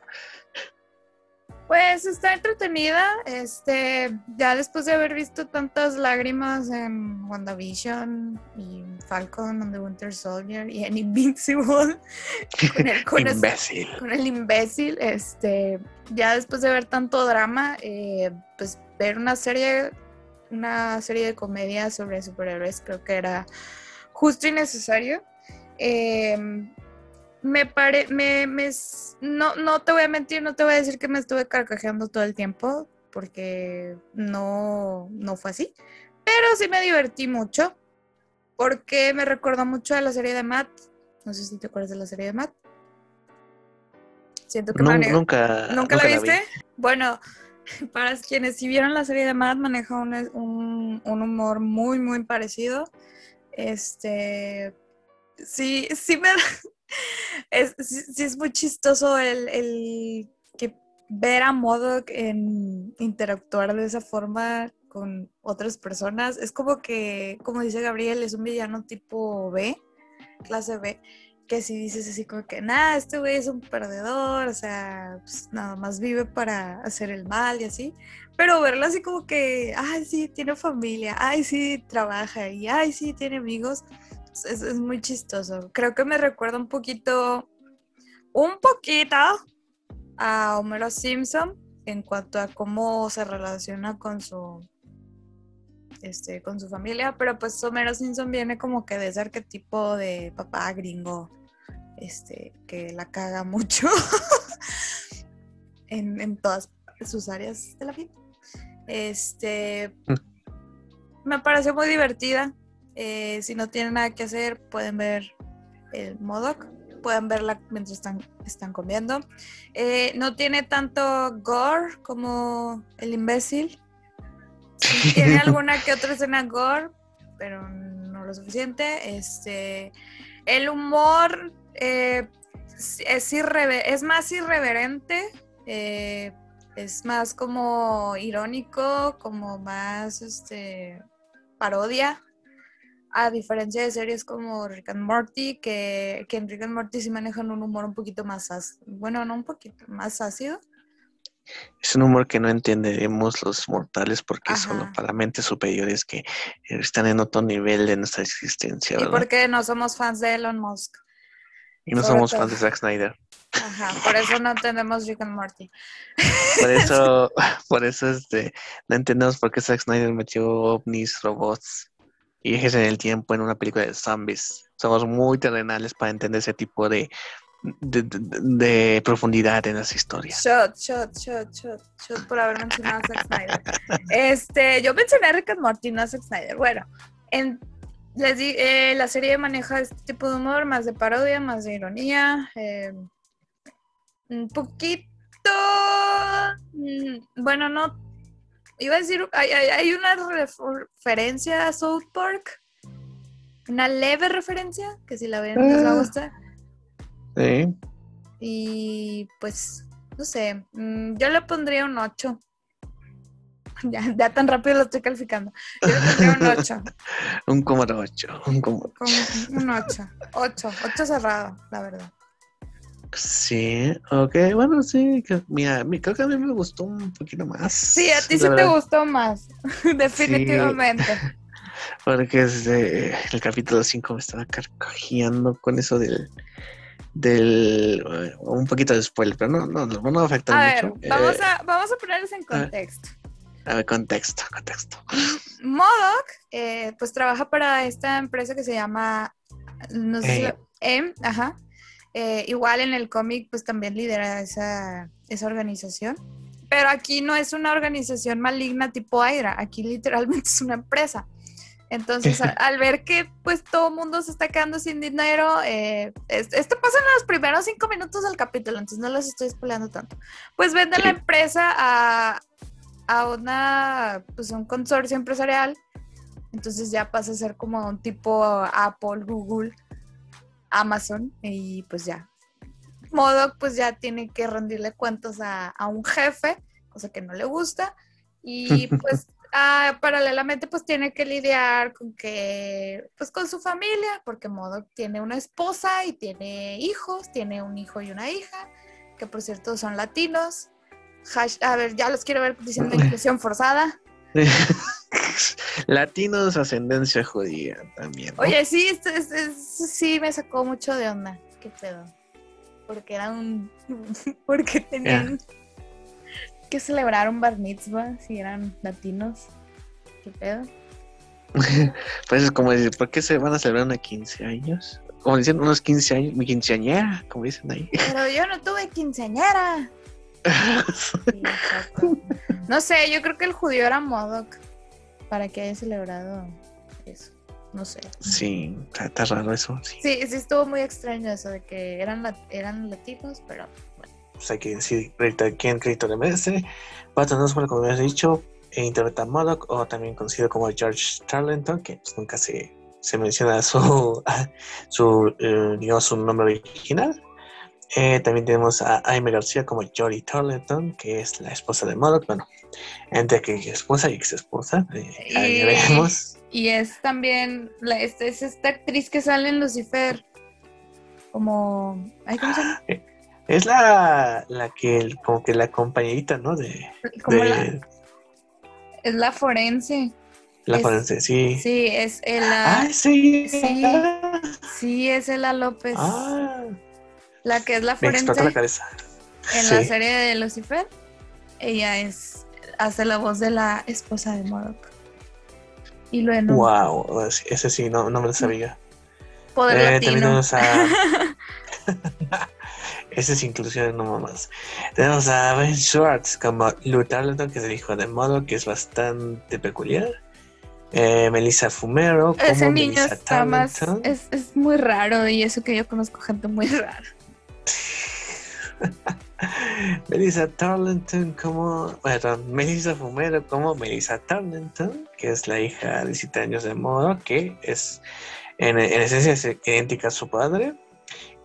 Pues está entretenida. Este, ya después de haber visto tantas lágrimas en WandaVision y Falcon and the Winter Soldier y en Invincible con el, con Imbécil. con el imbécil, este, ya después de ver tanto drama, eh, pues ver una serie, una serie de comedia sobre superhéroes creo que era justo y necesario. Eh, me pare, me, me no, no te voy a mentir, no te voy a decir que me estuve carcajeando todo el tiempo, porque no, no fue así. Pero sí me divertí mucho, porque me recordó mucho a la serie de Matt. No sé si te acuerdas de la serie de Matt. Siento que Nu- mane- nunca, ¿Nunca la vi. viste? Bueno, para quienes sí vieron la serie de Matt, maneja un, un- un humor muy, muy parecido. Este, sí, sí me... Es, sí, es muy chistoso el, el que ver a Modok en interactuar de esa forma con otras personas. Es como que, como dice Gabriel, es un villano tipo B, clase B, que si dices así como que, nada, este güey es un perdedor, o sea, pues, nada más vive para hacer el mal y así. Pero verlo así como que, ay, sí, tiene familia, ay, sí, trabaja y ay, sí, tiene amigos, es, es muy chistoso. Creo que me recuerda un poquito, un poquito a Homero Simpson en cuanto a cómo se relaciona con su este, con su familia, pero pues Homero Simpson viene como que de ese arquetipo de papá gringo, este, que la caga mucho en, en todas sus áreas de la vida. Este, me pareció muy divertida. Eh, si no tienen nada que hacer, pueden ver el Modoc, pueden verla mientras están, están comiendo. Eh, no tiene tanto gore como el imbécil. Sí, tiene alguna que otra escena gore, pero no lo suficiente. Este, el humor eh, es, irrever- es más irreverente, eh, es más como irónico, como más este, parodia. A diferencia de series como Rick and Morty, que, que en Rick and Morty sí manejan un humor un poquito más ácido. Bueno, no un poquito, más ácido. Es un humor que no entendemos los mortales porque Ajá. solo para mentes superiores que están en otro nivel de nuestra existencia, porque no somos fans de Elon Musk. Y no sobre somos todo. fans de Zack Snyder. Ajá, por eso no entendemos Rick and Morty. Por eso, por eso este, no entendemos por qué Zack Snyder metió ovnis, robots y viajes en el tiempo en una película de zombies. Somos muy terrenales para entender ese tipo de, de, profundidad en las historias. Shot, shot, shot, shot, shot por haber mencionado a Zack Snyder. Este, yo mencioné a Rick and Morty, no a Zack Snyder. Bueno, en, les di- eh, la serie maneja este tipo de humor, más de parodia, más de ironía. eh, un poquito. mm, Bueno, no. Iba a decir, hay, hay- una referencia a South Park. Una leve referencia, que si la ven les va a Ah. gustar. Sí. Y pues, no sé, mm, yo le pondría un 8. Ya, ya tan rápido lo estoy calificando. Yo le pondría un 8. Un cómodo 8. Un cómodo. Con un 8. 8. 8 cerrado, la verdad. Sí, ok, bueno, sí. que- Mira, mi- creo que a mí me gustó un poquito más. Sí, a ti sí te gustó más. Definitivamente. Porque este, el capítulo 5 me estaba carcajeando con eso del, del un poquito de spoiler, pero no, no, no, va a afectar a mucho. Ver, vamos, a, vamos a ponerlos en contexto. A ver, contexto, contexto. Modoc, eh, pues trabaja para esta empresa que se llama, no sé si M, ajá. Eh, igual en el cómic, pues también lidera esa, esa organización. Pero aquí no es una organización maligna tipo Aira, aquí literalmente es una empresa. Entonces, al, ver que pues todo el mundo se está quedando sin dinero, eh, esto pasa en los primeros cinco minutos del capítulo, entonces no los estoy spoileando tanto. Pues vende la empresa a, a una, pues un consorcio empresarial, entonces ya pasa a ser como un tipo Apple, Google, Amazon, y pues ya. Modo pues ya tiene que rendirle cuentas a, a un jefe, cosa que no le gusta, y pues Ah, paralelamente pues tiene que lidiar con que, pues con su familia, porque Modo tiene una esposa y tiene hijos, tiene un hijo y una hija, que por cierto son latinos. a ver, ya los quiero ver diciendo inclusión forzada. latinos, ascendencia judía también. Oye, sí, sí me sacó mucho de onda. Qué pedo. Porque era un... porque tenían que celebrar un bar mitzvah si eran latinos? ¿Qué pedo? pues es como decir, ¿por qué se van a celebrar unos 15 años? Como dicen, unos 15 años, mi quinceañera, como dicen ahí. Pero yo no tuve quinceañera. no sé, yo creo que el judío era Modoc para que haya celebrado eso. No sé. Sí, está, raro eso. Sí. sí. sí, estuvo muy extraño eso de que eran, eran latinos, pero pues hay que decir quién crédito le merece. Patton Oswalt, como habías dicho, e interpreta a Modoc, o también conocido como George Tarleton, que pues, nunca se, se, menciona su, su, eh, digamos, su nombre original. Eh, también tenemos a Aime García como Jory Tarleton, que es la esposa de Modoc. Bueno, entre que esposa y ex esposa. Eh, ahí veremos. Y es también la, es, es, esta actriz que sale en Lucifer. Como. ¿Cómo se llama? Es la, la que, como que la compañerita, ¿no? De, es la forense. La forense, sí. Sí, es Ela. Ah, sí. Sí, sí es Ela López. Ah. La que es la forense. la cabeza. En la serie de Lucifer, ella es hace la voz de la esposa de Modoc. Y luego. Wow, ese sí, no, no me lo sabía. Poder eh, latino. Esa es inclusión no más. Tenemos a Ben Schwartz como Lou Tarleton, que es el hijo de Modo, que es bastante peculiar. Eh, Melissa Fumero. Como Ese niño está más. Es, es, muy raro y eso que yo conozco gente muy rara. Melissa Tarleton como. Bueno, Melissa Fumero como Melissa Tarleton, que es la hija de 7 años de Modo, que es en, en esencia es idéntica a su padre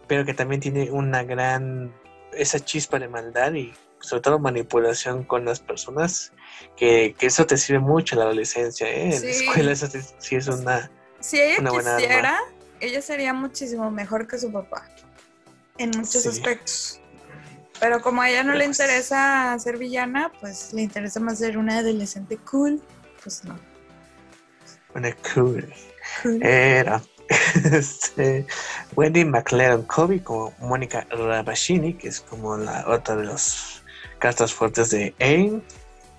pero que también tiene una gran, esa chispa de maldad y sobre todo manipulación con las personas, que, eso te sirve mucho en la adolescencia, ¿eh? En la escuela eso sí es una... Si ella quisiera, ella sería muchísimo mejor que su papá, en muchos aspectos. Pero como a ella no le interesa ser villana, pues le interesa más ser una adolescente cool, pues no. Una cool. Era. este, Wendy McLaren Kobe como Mónica Rabashini, que es como la otra de las cartas fuertes de AIM.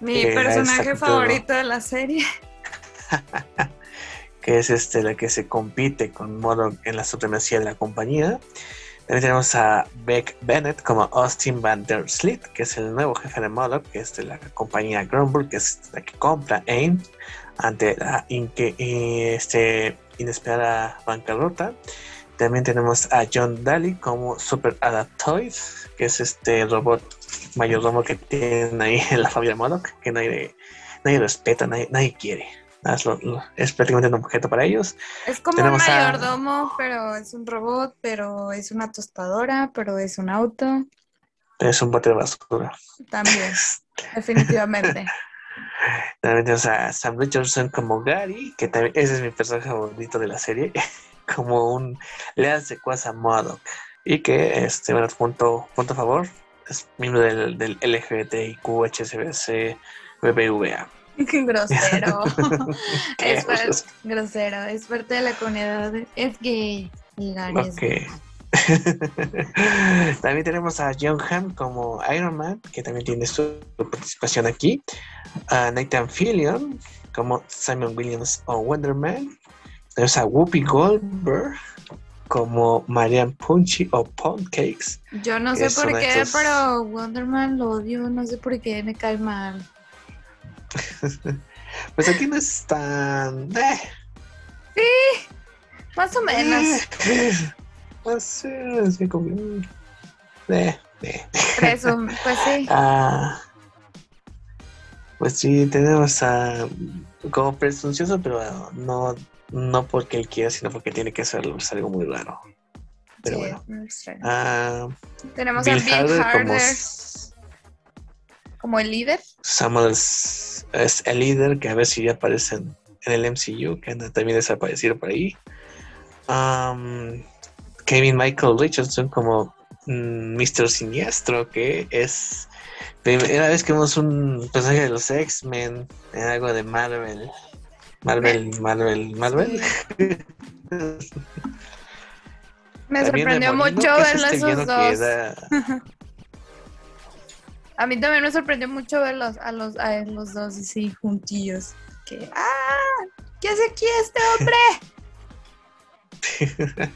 Mi personaje favorito de la serie. que es este la que se compite con Modo en la supremacía de la compañía. También tenemos a Beck Bennett como Austin Van der Slit, que es el nuevo jefe de Modo, que es de la compañía Grumble, que es la que compra AIM ante la este, inesperada bancarrota. También tenemos a John Daly como Super Adaptoid, que es este robot mayordomo que tienen ahí en la familia Modoc, que nadie, nadie respeta, nadie, nadie quiere. Es prácticamente un objeto para ellos. Es como un mayordomo, pero es un robot, pero es una tostadora, pero es un auto. Es un bote de basura. También, definitivamente. También tenemos a Sam Richardson como Gary, que también ese es mi personaje favorito de la serie, como un leal secuaz a Modoc. Y que, este, bueno, punto, punto a favor, es miembro del, del LGBTIQ, HSBC, BBVA. Grosero. es grosero, es parte de la comunidad, es gay. Gary también tenemos a John Hamm como Iron Man, que también tiene su participación aquí. A Nathan Fillion como Simon Williams o Wonder Man. Tenemos a Whoopi Goldberg como Marianne Punchy o Pound Cakes. Yo no sé por qué, pero Wonder Man lo odio, no sé por qué me cae mal. pues aquí no es tan. Eh. Sí, más o menos. Pues así como. Eh, eh. pues sí. Ah, pues sí, tenemos a. Como presuncioso, pero no, no porque él quiera, sino porque tiene que hacerlo. Es algo muy raro. Pero bueno. Ah, tenemos a Bill Harder, como, el líder. Samuel es, el líder, que a ver si ya aparecen en el MCU, que anda también desaparecido por ahí. Um, Kevin Michael Richardson como Mr. Mm, Siniestro, que es primera vez que vemos un personaje de los X-Men en algo de Marvel. Marvel, Marvel, Marvel. Me sorprendió mucho verlos este esos dos. a mí también me sorprendió mucho verlos a los, a los dos así juntillos. Que, ¡ah! ¿Qué hace aquí este hombre?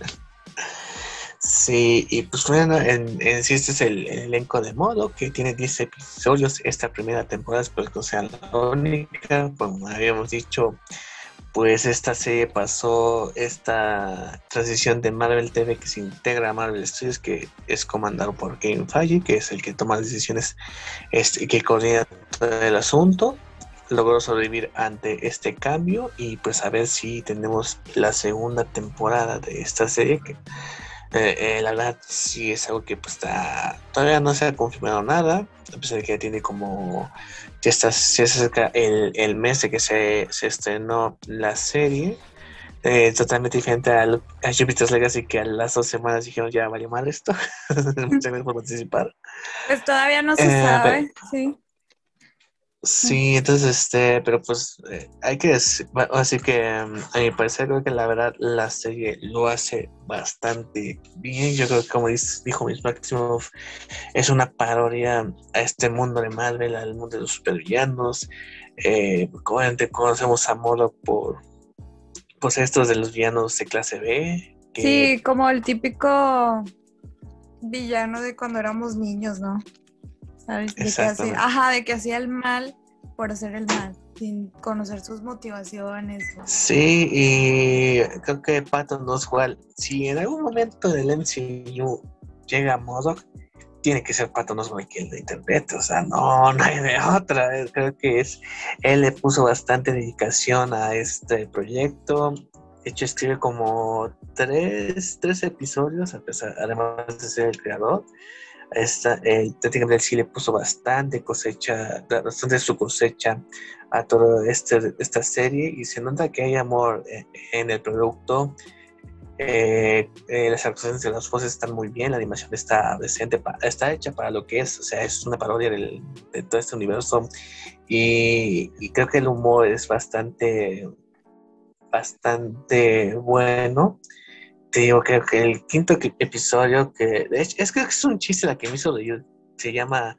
Sí, y pues bueno, en, en sí este es el, elenco de modo que tiene 10 episodios esta primera temporada, espero que sea la única, como habíamos dicho, pues esta serie pasó esta transición de Marvel TV que se integra a Marvel Studios, que es comandado por Kevin Feige, que es el que toma las decisiones, este, que coordina todo el asunto logró sobrevivir ante este cambio y pues a ver si tenemos la segunda temporada de esta serie que eh, eh, la verdad sí es algo que pues está todavía no se ha confirmado nada a pesar de que ya tiene como ya está se acerca el, el mes de que se, se estrenó la serie eh, totalmente diferente a, a, Jupiter's Legacy que a las dos semanas dijeron ya valió mal esto muchas gracias por participar. Pues todavía no se sabe sí Sí, entonces, este, pero pues eh, hay que decir, así que mm, a mi parecer creo que la verdad la serie lo hace bastante bien. Yo creo que como dijo Miss Maximoff, es una parodia a este mundo de Marvel, al mundo de los supervillanos. Eh, conocemos a Modo por pues estos de los villanos de clase B. Sí, como el típico villano de cuando éramos niños, ¿no? ¿Sabes? De que hacía, ajá, de que hacía el mal por hacer el mal, sin conocer sus motivaciones. Sí, y creo que Pato nos igual. Si en algún momento del MCU llega a Modoc, tiene que ser Pato Oswalt quien lo interprete, o sea, no, no hay de otra. Creo que es, él le puso bastante dedicación a este proyecto. De hecho, escribe como tres, tres episodios, a pesar, además de ser el creador. Esta, eh, sí le puso bastante cosecha, bastante su cosecha a toda este, esta serie y se nota que hay amor eh, en, el producto. Eh, eh, las actuaciones de las voces están muy bien, la animación está decente, está hecha para lo que es, o sea, es una parodia de todo este universo y, y, creo que el humor es bastante, bastante bueno te digo, creo que el quinto episodio, que de hecho, es que es un chiste la que me hizo reír, se llama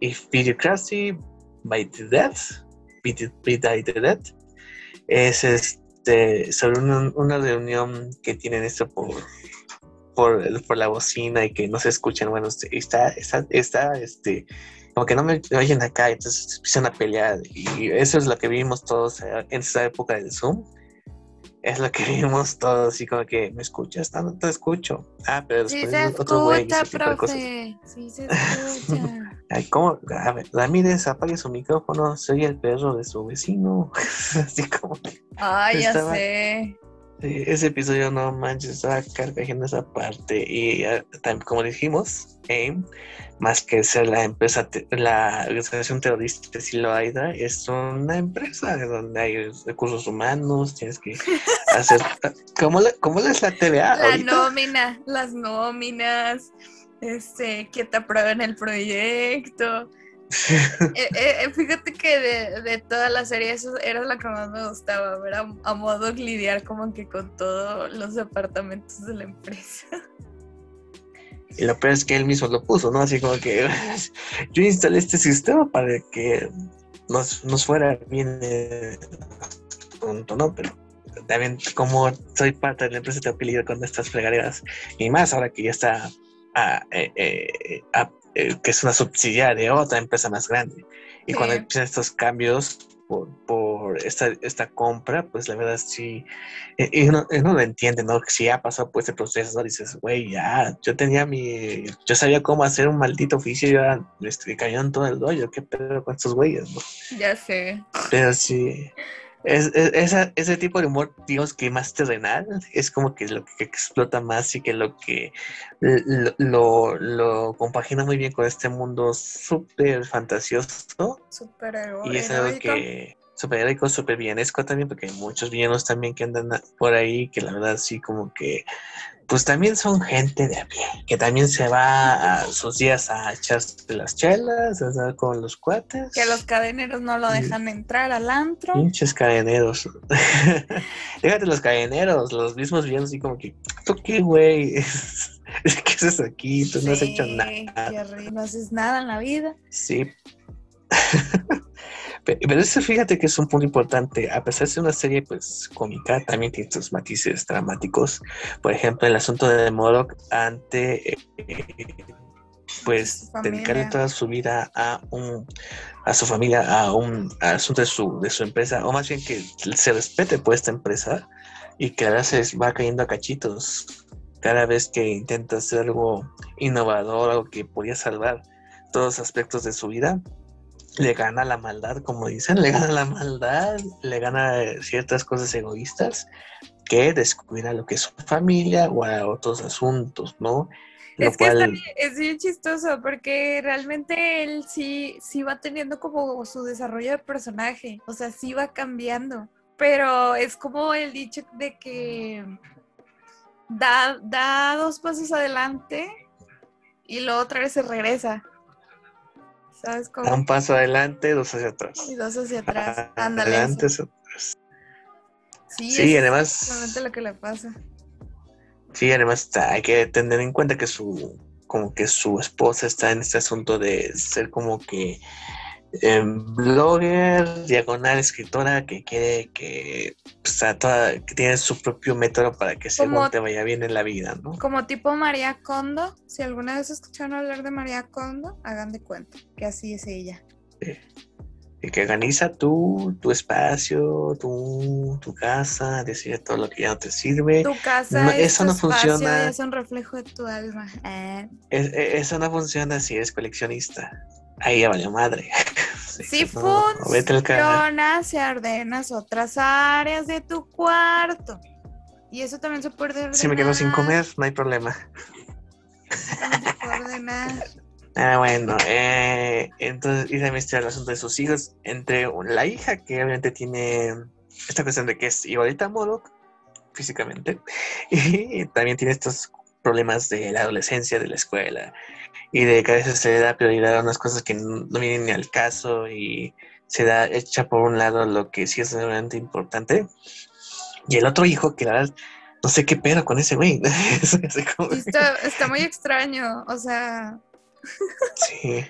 If Bureaucracy by the Death, by the Death, es este, sobre una, reunión que tienen esto por, por, por, la bocina y que no se escuchan, bueno, está, está, está, este, como que no me oyen acá, entonces empiezan a pelear y eso es lo que vimos todos en esa época del Zoom es lo que vimos todos, así como que, ¿me escuchas? No, te escucho. Ah, pero después sí se otro güey. profe. Sí se escucha. Ay, ¿cómo? A ver, Ramírez, apague su micrófono, soy el perro de su vecino. así como. Ay, ya sé. Sí, ese episodio no manches, estaba cargando esa parte. Y ah, como dijimos, AIM más que ser la empresa, la organización terrorista Siloaida, es una empresa donde hay recursos humanos, tienes que hacer... ¿Cómo, cómo es la TVA? La nómina, las nóminas, este, que te aprueben el proyecto. Eh, eh, eh, fíjate que de, de, toda la serie eso era la que más me gustaba, ver a, a modo lidiar como que con todos los departamentos de la empresa. Y lo peor es que él mismo lo puso, ¿no? Así como que yo instalé este sistema para que nos, nos fuera bien punto, ¿no? Pero también como soy parte de la empresa tengo que lidiar con estas fregaderas y más ahora que ya está ah, eh, eh, ah, eh, que es una subsidiaria de otra empresa más grande y cuando Sí. empiezan estos cambios por, por esta, esta compra pues la verdad sí eh, y uno, uno lo entiende no si ya pasó por este proceso ¿no? dices güey ya yo tenía mi yo sabía cómo hacer un maldito oficio y ya este, cayó en todo el rollo qué pedo con estos güeyes ¿no? Ya sé. Pero sí, es, es- esa- ese tipo de humor, digamos que más terrenal, es como que lo que explota más y que lo que lo, lo, lo compagina muy bien con este mundo súper fantasioso. Súper y es algo que súper heroico, súper villanesco también, porque hay muchos villanos también que andan por ahí que la verdad sí como que pues también son gente de a pie, que también se va a sus días a echarse las chelas, a estar con los cuates. Que los cadeneros no lo dejan entrar al antro. Pinches cadeneros. Déjate los cadeneros, los mismos villanos así como que, ¿tú qué, güey? ¿Qué haces aquí? Tú no has hecho nada. qué No haces nada en la vida. Sí. Pe- Pero eso fíjate que es un punto importante. A pesar de ser una serie pues cómica, también tiene sus matices dramáticos. Por ejemplo, el asunto de Murdoch ante eh, pues dedicarle toda su vida a un a su familia, a un asunto de su, de su empresa, o más bien que se respete por esta empresa y que ahora se va cayendo a cachitos cada vez que intenta hacer algo innovador, algo que podía salvar todos los aspectos de su vida, le gana la maldad, como dicen, le gana la maldad, le gana eh, ciertas cosas egoístas que descuida lo que es su familia o a otros asuntos, ¿no? Lo Es que está cual, bien- es bien chistoso porque realmente él sí, sí va teniendo como su desarrollo de personaje, o sea, sí va cambiando, pero es como el dicho de que da, da dos pasos adelante y luego otra vez se regresa. ¿Sabes da cómo? un paso adelante, dos hacia atrás. Y dos hacia atrás. Ándale. Adelante, hacia- Sí, Sí, es además, exactamente lo que le pasa. sí, además está- hay que tener en cuenta que su, como que su esposa está en este asunto de ser como que em, blogger, diagonal escritora que quiere que, pues, a toda- que tiene su propio método para que según Como- te vaya bien en la vida, ¿no? Como tipo María Kondo, si alguna vez escucharon hablar de María Kondo, hagan de cuenta que así es ella. Y que organiza tu, tu espacio, tu, tu casa, decide todo lo que ya no te sirve. Tu casa No, es eso tu no espacio funciona. es un reflejo de tu alma. Es- e- eso no funciona si eres coleccionista. Ahí ya valió madre. Sí no, funciona si ordenas otras áreas de tu cuarto. Y eso también se puede ordenar. Si me quedo sin comer, no hay problema. se puede ordenar. Ah, bueno, eh, entonces, y también está el asunto de sus hijos. Entre la hija, que obviamente tiene esta cuestión de que es igualita a Modoc físicamente, y también tiene estos problemas de la adolescencia, de la escuela, y de que a veces se le da prioridad a unas cosas que no, no vienen ni al caso, y se da hecha por un lado lo que sí es realmente importante. Y el otro hijo, que la verdad, no sé qué pedo con ese güey. Está muy extraño. O sea, Sí.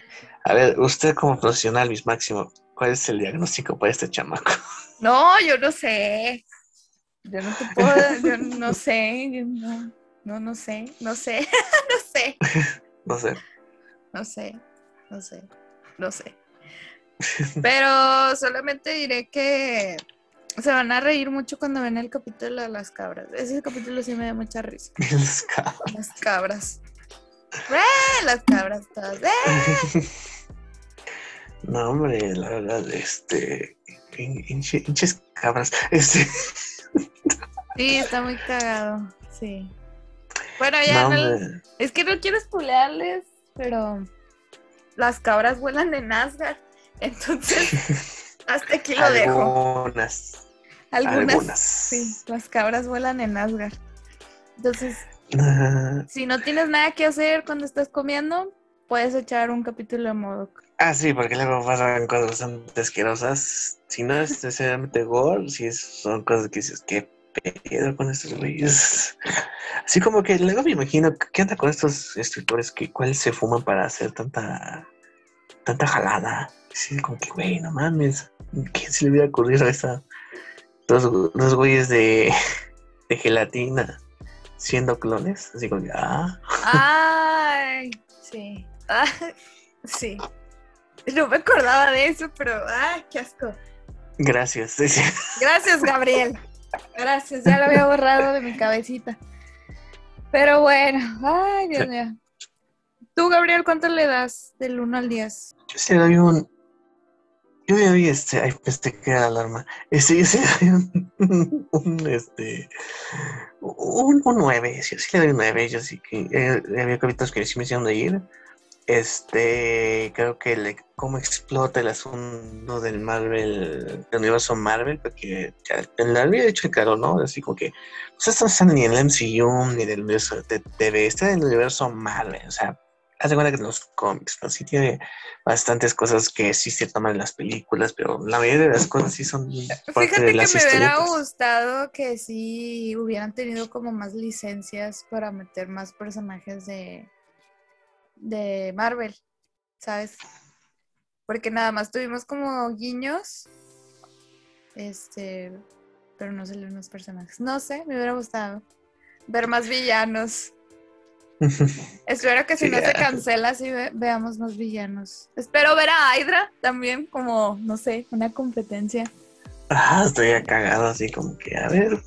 A ver, usted como profesional, Miss Máximo, ¿cuál es el diagnóstico para este chamaco? no, yo no sé. Yo no te puedo, yo no sé, yo no, no, no sé, no sé, no sé, No sé. no sé, no sé, no sé. Pero solamente diré que se van a reír mucho cuando ven el capítulo de las cabras. Ese capítulo sí me da mucha risa. Los cabros. Las cabras. ¡Eh! Las cabras todas. ¡Eh! No, hombre, la verdad, este. hin- hinche- Hinches cabras. Este. Sí, está muy cagado. Sí. Bueno, ya No, en el- hombre. Es que no quiero spoilearles, pero las cabras vuelan en Asgard. Entonces, hasta aquí lo dejo. Algunas. Algunas. Sí, las cabras vuelan en Asgard. Entonces, Ah, si no tienes nada que hacer cuando estás comiendo, puedes echar un capítulo de Modoc. Ah, sí, porque luego pasan cosas bastante asquerosas. Si no es necesariamente gore, si es- son cosas que dices, ¿qué pedo con estos güeyes? Así como que luego me imagino, ¿qué onda con estos escritores que cuál se fuman para hacer tanta tanta jalada? Sí, como que, güey, no mames, ¿quién se le hubiera ocurrido a esa los, los güeyes de, de gelatina siendo clones? Así como que, ah. Ay, sí. Ah, sí. No me acordaba de eso, pero ¡ay, qué asco! Gracias. Gracias, Gabriel. Gracias, ya lo había borrado de mi cabecita. Pero bueno, ay, Dios mío. Tú, Gabriel, ¿cuánto le das del 1 al 10? Yo sí le doy un. Yo le doy este. Ay, pensé que era la alarma. Este, yo sí le doy un. un este. Un, un 9. Sí, sí le doy un 9. Yo sí que. Eh, había capítulos que sí me hicieron de ir. Este, creo que le, cómo explota el asunto del Marvel, del universo Marvel, porque ya, en la había dicho claro, ¿no? Así como que, pues esto no está ni en el MCU ni del universo de TV, está en el universo Marvel, o sea, haz de cuenta que en los cómics, ¿no? Sí tiene bastantes cosas que sí se toman en las películas, pero la mayoría de las cosas sí son parte Fíjate de las que me hubiera gustado que sí hubieran tenido como más licencias para meter más personajes de de Marvel, ¿sabes? Porque nada más tuvimos como guiños, este, pero no salieron los personajes. No sé, me hubiera gustado ver más villanos. Espero que si no se cancela, sí veamos más villanos. Espero ver a Hydra también como, no sé, una competencia. Ah, estoy cagado así como que, a ver,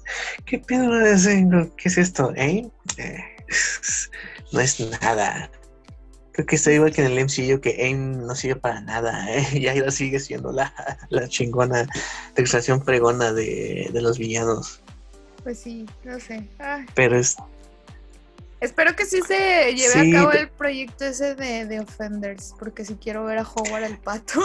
¿qué pedo es, ¿Qué es esto? ¿Eh? eh no es nada. Creo que está igual que en el MCU, que AIM no sirve para nada, ¿eh? y ahora sigue siendo la, la chingona extracción fregona de, de, los villanos. Pues sí, no sé. Pero es. Espero que sí se lleve a cabo el proyecto ese de, de Offenders, porque si quiero ver a Howard el pato.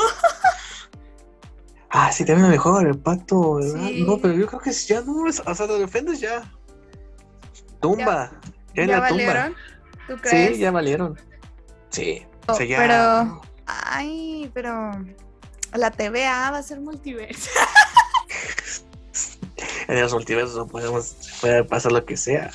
ah, sí, también me Howard el pato, ¿verdad? No, pero yo creo que ya no, o sea, de Offenders ya. Tumba. Ya, ¿Ya, la valieron? ¿Tú crees? Sí, ya valieron. Sí. Oh, Pero, ay, pero la TVA va a ser multiverso. en los multiversos podemos, puede pasar lo que sea.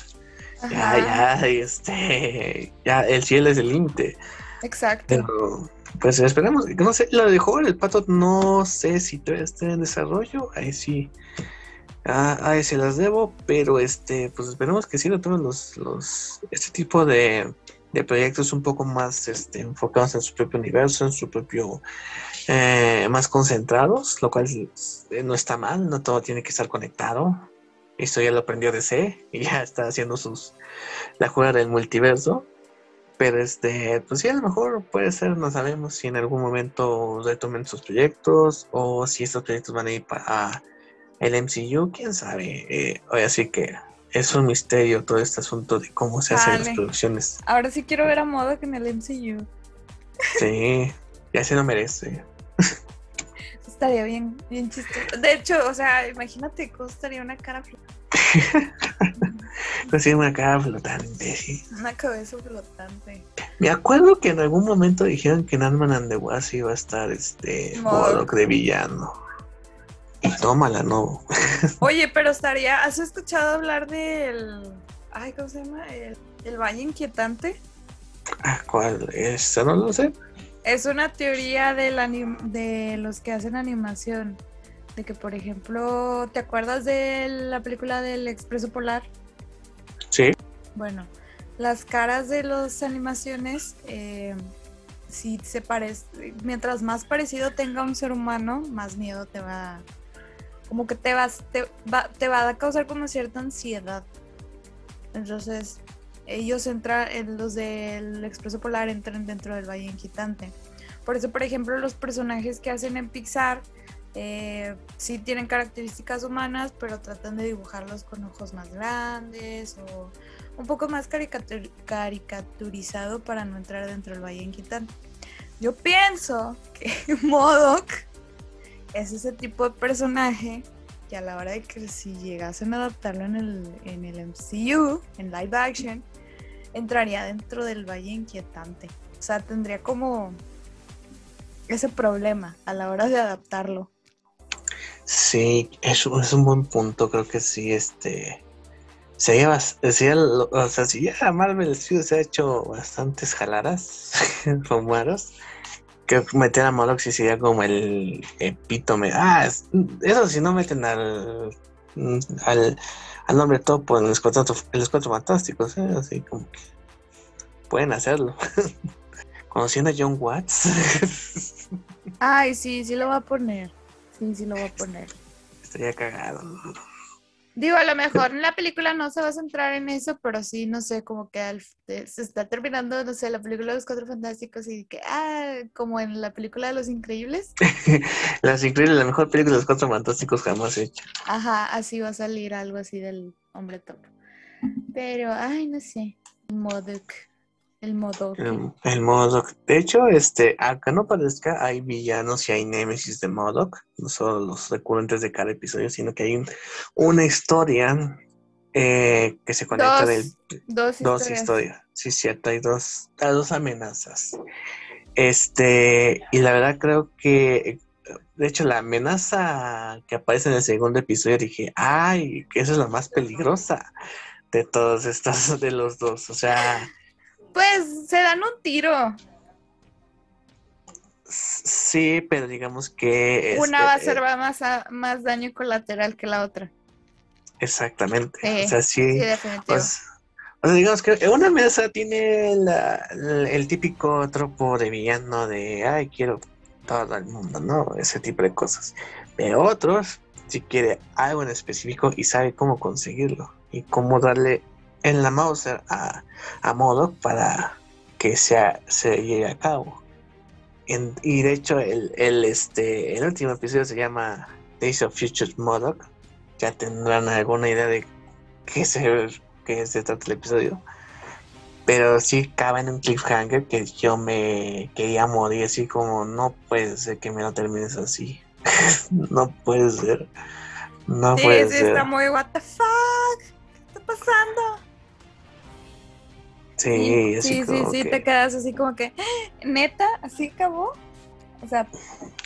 Ya, ya, este, ya el cielo es el límite. Exacto. Pero, pues esperemos, no sé, lo de jugar el pato no sé si todavía está en desarrollo, ahí sí. Ah, ahí se las debo, pero este, pues esperemos que sí lo tomen los, los, este tipo de, de proyectos un poco más este, enfocados en su propio universo, en su propio, eh, más concentrados, lo cual eh, no está mal, no todo tiene que estar conectado. Esto ya lo aprendió DC y ya está haciendo sus, la jugada del multiverso. Pero este, pues sí, a lo mejor puede ser, no sabemos si en algún momento retomen sus proyectos o si estos proyectos van a ir para el MCU, quién sabe. Eh, así que es un misterio todo este asunto de cómo se hacen las producciones. Ahora sí quiero ver a Modoc en el MCU. Sí, ya se lo merece. Estaría bien, bien chistoso. De hecho, o sea, imagínate cómo estaría una cara flotante. sí, una cara flotante, sí. Una cabeza flotante. Me acuerdo que en algún momento dijeron que en Ant-Man and the Wasp iba a estar este Modoc de villano. Y tómala, no. Oye, pero estaría. ¿Has escuchado hablar del. Ay, ¿cómo se llama? El, Valle Inquietante. Ah, ¿Cuál? Esa no lo sé. Es una teoría de los que hacen animación. De que, por ejemplo, ¿te acuerdas de la película del Expreso Polar? Sí. Bueno, las caras de las animaciones, eh, si se parece, mientras más parecido tenga un ser humano, más miedo te va a como que te vas, te va, te va a causar como cierta ansiedad. Entonces, ellos entran, los del Expreso Polar entran dentro del Valle Inquietante. Por eso, por ejemplo, los personajes que hacen en Pixar eh, sí tienen características humanas, pero tratan de dibujarlos con ojos más grandes o un poco más caricaturizado para no entrar dentro del Valle Inquietante. Yo pienso que Modoc es ese tipo de personaje que a la hora de que si llegasen a adaptarlo en el, en el MCU, en live action, entraría dentro del Valle Inquietante. O sea, tendría como ese problema a la hora de adaptarlo. Sí, eso es un buen punto. Creo que sí, este. Sería, sería o sea, si ya Marvel Studios se ha hecho bastantes jaladas, fumaros, que meter a Moloch sí sería como el epítome. Ah, eso si no meten al, al, al nombre topo en los cuatro, en los cuatro fantásticos, ¿eh? así como que pueden hacerlo. Conociendo a John Watts. Ay, sí, sí lo va a poner. Sí, sí lo va a poner. Estaría cagado. Digo, a lo mejor en la película no se va a centrar en eso, pero sí, no sé, como que se está terminando, no sé, la película de los Cuatro Fantásticos y que, ah, como en la película de Los Increíbles. Los Increíbles, la mejor película de los Cuatro Fantásticos jamás hecha. Ajá, así va a salir algo así del hombre top. Pero, ay, no sé, Modoc. El modo. El, Modoc. De hecho, este, acá no parezca, hay villanos y hay némesis de Modoc, no solo los recurrentes de cada episodio, sino que hay una historia eh, que se conecta de dos, historias. Sí, cierto, hay dos, dos amenazas. Este, y la verdad creo que, de hecho, la amenaza que aparece en el segundo episodio, dije, ay, que esa es la más peligrosa de todos estos, de los dos. O sea, pues se dan un tiro. Sí, pero digamos que... Una va a ser eh, más, más daño colateral que la otra. Exactamente. o sea, sí. Pues, o sea, digamos que una mesa tiene el típico tropo de villano de, ay, quiero todo el mundo, ¿no? Ese tipo de cosas. Pero otros, si quiere algo en específico y sabe cómo conseguirlo y cómo darle en la Mauser a, a Modoc para que sea, se lleve a cabo. y de hecho, el, el, este, el último episodio se llama Days of Future Modoc. Ya tendrán alguna idea de qué se, qué se trata el episodio. Pero sí cabe en un cliffhanger que yo me quería morir así como no puede ser que me lo termines así. no puede ser. No puede sí, está muy what the fuck. ¿Qué está pasando? Sí, sí, sí, sí, te quedas así como que, neta, así acabó. O sea,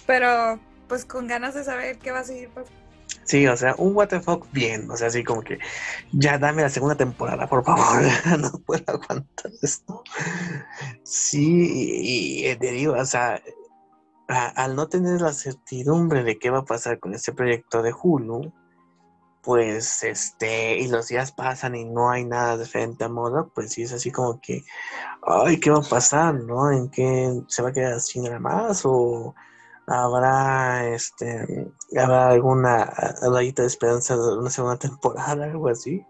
pero pues con ganas de saber qué va a seguir. Pues. Sí, o sea, un what the fuck bien, o sea, así como que ya dame la segunda temporada, por favor, no puedo aguantar esto. Sí, y, te digo, o sea, al no tener la certidumbre de qué va a pasar con este proyecto de Hulu, pues este, y los días pasan y no hay nada diferente a moda, pues sí es así como que, ay, ¿qué va a pasar? ¿No? ¿En qué se va a quedar sin nada más? ¿O habrá este habrá alguna rayita de esperanza de una segunda temporada, algo así?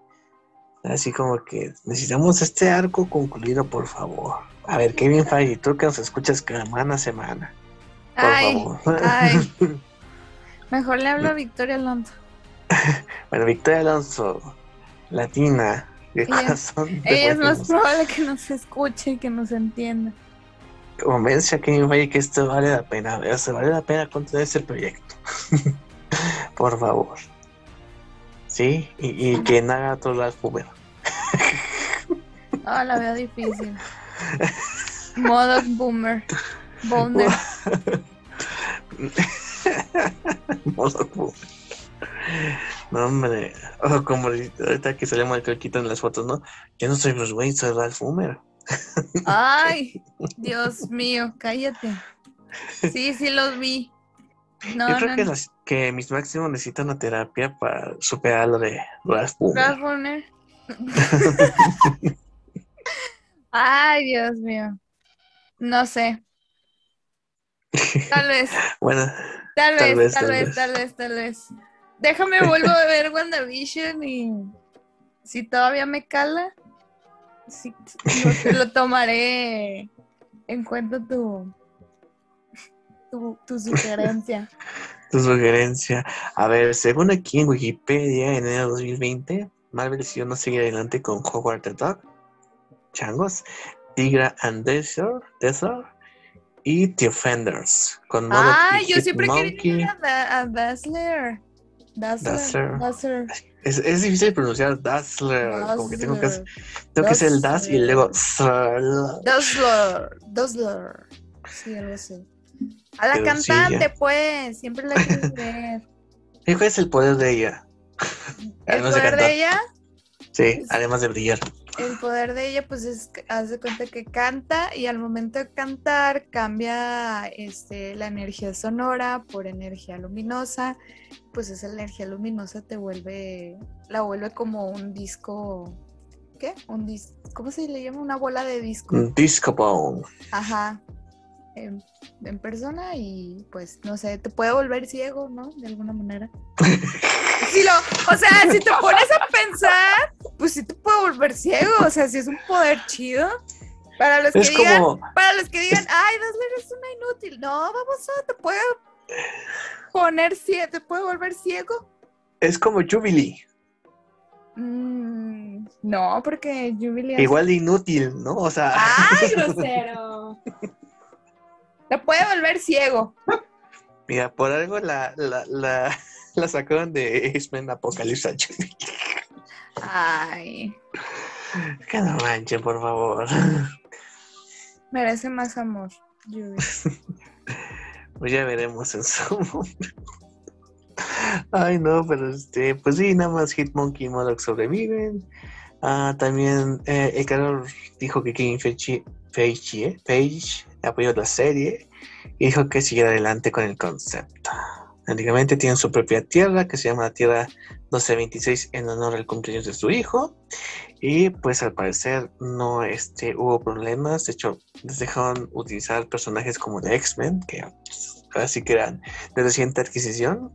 Así como que necesitamos este arco concluido, por favor. A ver, Kevin Feige, tú que nos escuchas semana a semana. Por favor. Ay. Mejor le hablo a Victoria Alonso. bueno, Victoria Alonso, latina, de corazón. Ella es más probable que nos escuche y que nos entienda. Convence a Kevin Feige que esto vale la pena, o vale la pena continuar ese proyecto. Por favor. Sí, y, que no haga todo el boomer. Ah, la veo difícil. Modo boomer. Boomer. Modo boomer. No, hombre. O como ahorita que salimos del croquito en las fotos, ¿no? Yo no soy Bruce Wayne, soy Ralph Fumer. Ay, Dios mío, cállate. Sí, sí los vi. No, Yo creo que, que mis máximos necesitan una terapia para superar lo de Ralph Fumer. Ralph Fumer. Ay, Dios mío. No sé. Tal vez. bueno. Tal vez, tal vez, tal vez, tal vez. Déjame vuelvo a ver WandaVision y si todavía me cala, sí, lo, tomaré en cuenta tu, tu, sugerencia. Tu sugerencia. A ver, según aquí en Wikipedia, en enero de 2020, Marvel decidió no seguir adelante con Hogwarts the Dog, Changos, Tigra and Desert, Desert y The Offenders. Con ah, yo siempre quería a, a Dazzler. Dazzler. Dazzler. Es, es, difícil pronunciar Dazzler, como que tengo que, tengo que hacer el Das y luego Dazzler. Dazzler. Sí, algo así. A la cantante, pues, siempre la quieres ver. ¿Cuál es el poder de ella? ¿El poder de ella? Sí, además de brillar. El poder de ella, pues es, de cuenta que canta y al momento de cantar cambia este, la energía sonora por energía luminosa. Pues esa energía luminosa te vuelve, la vuelve como un disco, ¿qué? Un disco, ¿cómo se le llama? Una bola de disco. Un disco ball. Ajá. En, en persona y pues no sé, te puede volver ciego, ¿no? De alguna manera. Si lo, o sea, si te pones a pensar, sí volver ciego, o sea, si es un poder chido. Para los que Es digan, como, para los que digan, ay, Dazzler es una inútil. No, vamos a, te puede poner ciego, te puede volver ciego. es como Jubilee. Mm, no, porque Jubilee. Igual de inútil, ¿no? O sea, ¡Ay, grosero! Te puede volver ciego. mira, por algo la, la, la, la sacaron de X-Men Apocalypse a Jubilee. Ay, Que no manchen, por favor. merece más amor. Pues ya veremos en su momento. Ay, no, pero este, pues sí, nada más Hitmonkey y Modok sobreviven. Ah, también eh, el calor dijo que King Feige, Feige, eh, Page apoyó la serie y dijo que siguiera adelante con el concepto. Prácticamente tienen su propia tierra que se llama la Tierra 1226 en honor al cumpleaños de su hijo. Y pues al parecer no este, hubo problemas. De hecho, les dejaron utilizar personajes como de X-Men, que pues, ahora sí que eran de reciente adquisición.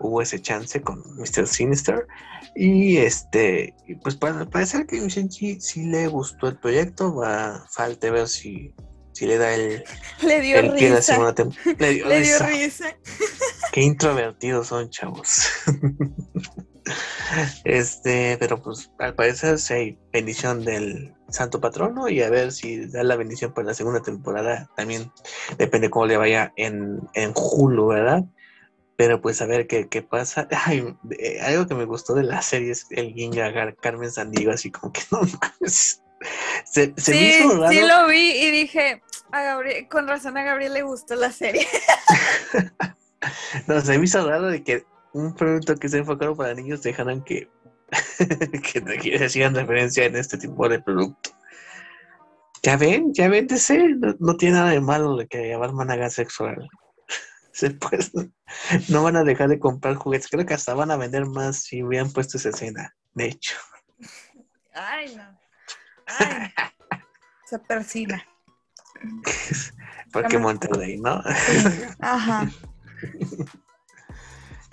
Hubo ese chance con Mr. Sinister. Y este, pues para parecer que Shinji sí le gustó el proyecto. Va, falta ver si, si le da el, Le dio el pie risa. segunda temporada. Le dio Le dio risa. risa. Qué introvertidos son, chavos. este, pero pues al parecer sí hay bendición del santo patrono y a ver si da la bendición para la segunda temporada. También depende cómo le vaya en, en Hulu, ¿verdad? Pero pues a ver qué, qué pasa. Ay, eh, algo que me gustó de la serie es el guiño a Gar- Carmen Sandiego, así como que no mames. Se, se me Sí, hizo raro. sí lo vi y dije, a Gabriel, con razón a Gabriel le gustó la serie. No, se me hizo raro de que un producto que se enfocado para niños dejaran que, que, hacían referencia en este tipo de producto. Ya ven, ya ven, DC, no, no tiene nada de malo de que Batman haga sexo oral. Se puede- no van a dejar de comprar juguetes, creo que hasta van a vender más si hubieran puesto esa escena, de hecho. Ay, no. Ay, se persina. Porque Monterrey, ¿no? Ajá.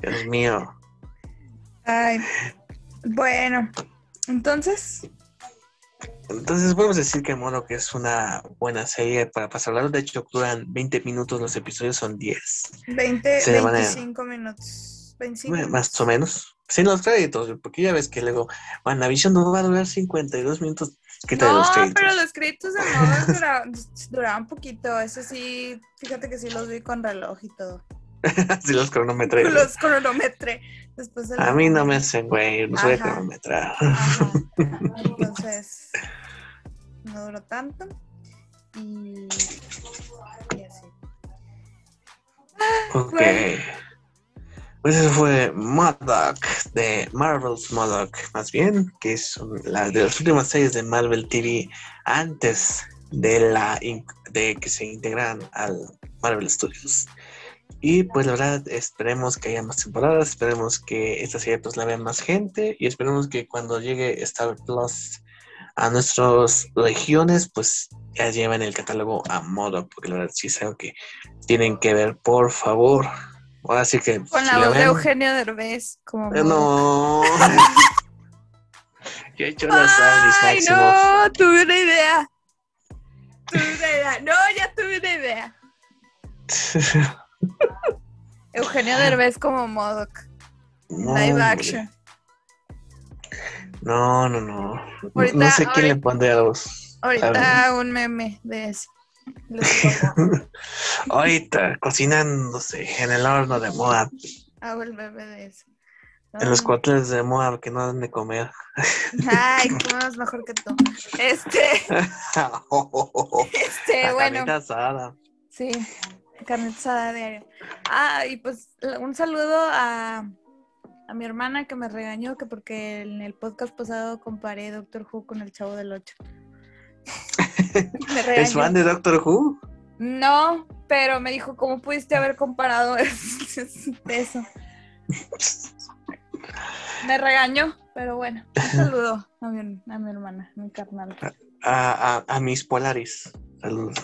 Dios mío. Ay. Bueno, entonces, Entonces podemos decir que Mono que es una buena serie para pasarla. De hecho, duran 20 minutos, los episodios son 10. 20, Se le van a- 25 minutos. 25 Bueno, minutos. Más o menos. Sin los créditos, porque ya ves que luego WandaVision no va a durar 52 minutos. ¿Qué tal No, los créditos? pero los créditos de moda duraban, duraban poquito. Eso sí, fíjate que sí los vi con reloj y todo. sí, los cronometré. Los cronometré. Después de A mí no me hacen, güey. No soy cronometrar. Ajá. Entonces, no duró tanto. Y, y así. Ok. Bueno. Pues eso fue Modoc, de Marvel's Modoc, más bien, que es la de las últimas series de Marvel TV antes de la de que se integran al Marvel Studios. Y pues la verdad, esperemos que haya más temporadas, esperemos que esta serie pues la vea más gente y esperemos que cuando llegue Star Plus a nuestras regiones, pues ya lleven el catálogo a modo, porque la verdad sí es algo que tienen que ver, por favor. Ahora sí que... Con la voz de Eugenio Derbez. Como Eh. No. Yo he hecho las Ay, no, tuve una idea. Tuve una idea. No, ya tuve una idea. Eugenio Derbez como Modoc. No, Live action. No, no, no. No- Ahorita- no sé quién le ahorita- pondría a los. Ahorita un meme de eso. Ahorita, cocinándose en el horno de Moab, Hago el meme de eso. en los No. cuarteles de Moab que no dan de comer. Ay, comemos mejor que tú. Este, este, La bueno. carnita asada. Sí, carne asada diario. Ah, y pues un saludo a, a mi hermana que me regañó que porque en el podcast pasado comparé Doctor Who con el Chavo del 8. ¿Es fan de Doctor Who? No, pero me dijo, ¿cómo pudiste haber comparado eso? Me regañó, pero bueno, un saludo a mi, a mi hermana, mi carnal. A, a, mis polaris. Saludos.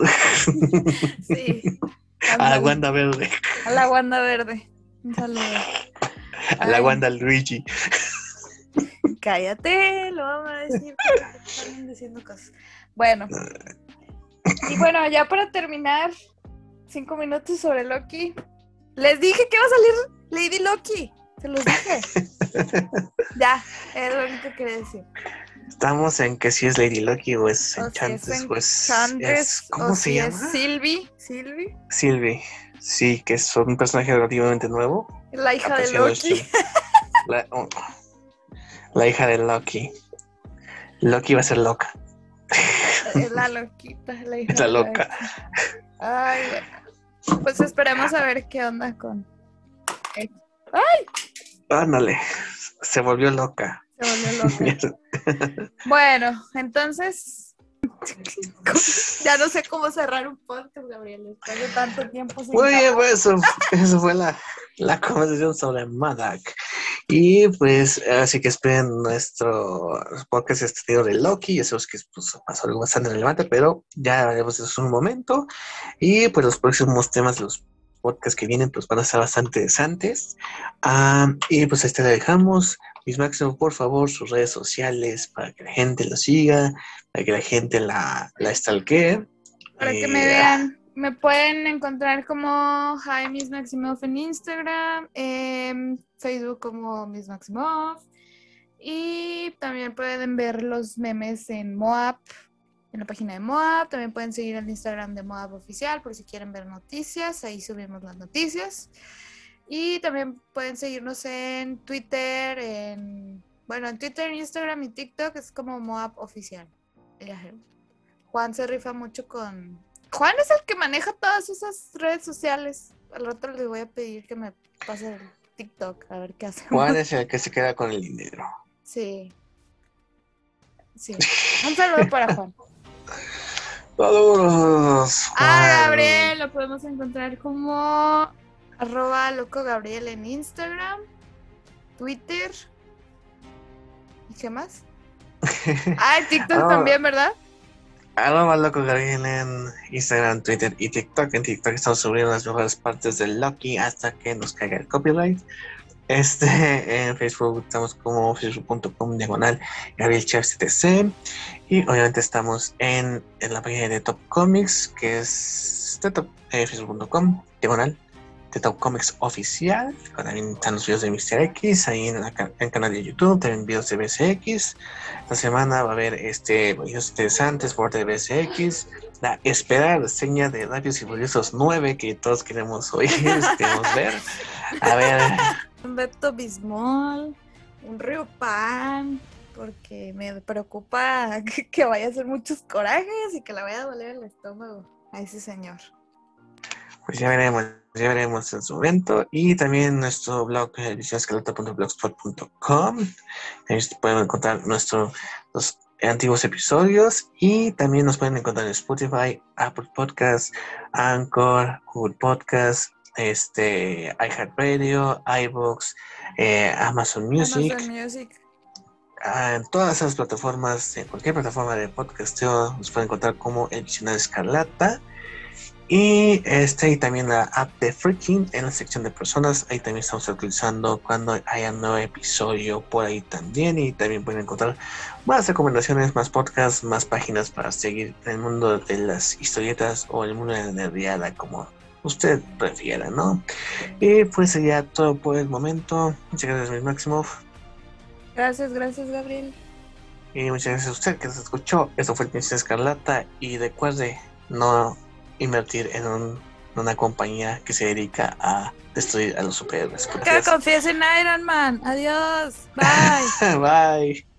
Sí. A la Wanda Verde. A la Wanda Verde. Un saludo. A la Wanda Luigi. Cállate, lo vamos a decir. Están diciendo cosas. Bueno. Y bueno, ya para terminar, cinco minutos sobre Loki. Les dije que iba a salir Lady Loki. Se los dije. ya, es lo único que quería decir. Estamos en que si es Lady Loki o es Enchantress o es, ¿Cómo se llama? Es Sylvie. Sylvie. Sylvie. Sí, que es un personaje relativamente nuevo. La hija de Loki. Oh, la, hija de Loki. Loki va a ser loca. Es la loquita, la hija. Es la loca. Ay, bueno. Pues esperemos a ver qué onda con. ¡Ay! Ándale, se volvió loca. Se volvió loca. bueno, entonces ya no sé cómo cerrar un podcast, Gabriel, después de tanto tiempo sin Muy bien, pues eso, eso fue la, la conversación sobre Madak. Y pues así que esperen nuestro podcast extendido de Loki. Ya sabemos que pues, pasó algo bastante relevante, pero ya veremos eso en un momento. Y pues los próximos temas de los podcasts que vienen pues van a ser bastante interesantes. Ah, y pues este le dejamos. Mis Máximo, por favor, sus redes sociales para que la gente lo siga, para que la gente la, la stalkee. Para que me eh, vean. Me pueden encontrar como Hi Miss Maximov en Instagram, en Facebook como Miss Maximov. Y también pueden ver los memes en Moab, en la página de Moab. También pueden seguir el Instagram de Moab Oficial por si quieren ver noticias. Ahí subimos las noticias. Y también pueden seguirnos en Twitter, en bueno, en Twitter, Instagram y TikTok es como Moab Oficial. Juan se rifa mucho con. Juan es el que maneja todas esas redes sociales. Al rato le voy a pedir que me pase el TikTok a ver qué hace. Juan es el que se queda con el dinero. Sí. Sí. Un saludo para Juan. Saludos. Ah, Gabriel, lo podemos encontrar como Arroba Loco Gabriel en Instagram, Twitter. ¿Y qué más? ah, TikTok también, ¿verdad? Arroba Loco Gabriel en Instagram, Twitter y TikTok. En TikTok estamos subiendo las mejores partes del Loki hasta que nos caiga el copyright. Este, en Facebook estamos como facebook.com diagonal Gabriel Chef CTC. Y obviamente estamos en, en, la página de Top Comics, que es eh, facebook.com diagonal de Top Comics oficial. También están los videos de Mr. X ahí en, el canal de YouTube, también videos de BSX. Esta semana va a haber este videos interesantes por de BSX. La esperada reseña de Labios y Furiosos 9 que todos queremos oír, queremos ver. A ver. Un Beto Bismol, un Río Pan, porque me preocupa que, que vaya a hacer muchos corajes y que le vaya a doler el estómago a ese señor. Pues ya veremos, ya veremos en su momento. Y también nuestro blog, edicionescalota.blogspot.com. Ahí pueden encontrar nuestros antiguos episodios. Y también nos pueden encontrar en Spotify, Apple Podcasts, Anchor, Google Podcasts, este, iHeartRadio, iBox, eh, Amazon Music. Amazon Music. Ah, en todas esas plataformas, en cualquier plataforma de podcast, nos pueden encontrar como Ediciones Escarlata. Y este y también la app de Freaking en la sección de personas. Ahí también estamos utilizando cuando haya un nuevo episodio por ahí también. Y también pueden encontrar más recomendaciones, más podcasts, más páginas para seguir en el mundo de las historietas o el mundo de la nerviada, como usted prefiera, ¿no? Y pues sería todo por el momento. Muchas gracias, mi Máximo. Gracias, gracias, Gabriel. Y muchas gracias a usted que nos escuchó. Esto fue el Princesa Escarlata. Y recuerde, no invertir en una compañía que se dedica a destruir a los superhéroes. Que confíes en Iron Man. Adiós. Bye. Bye.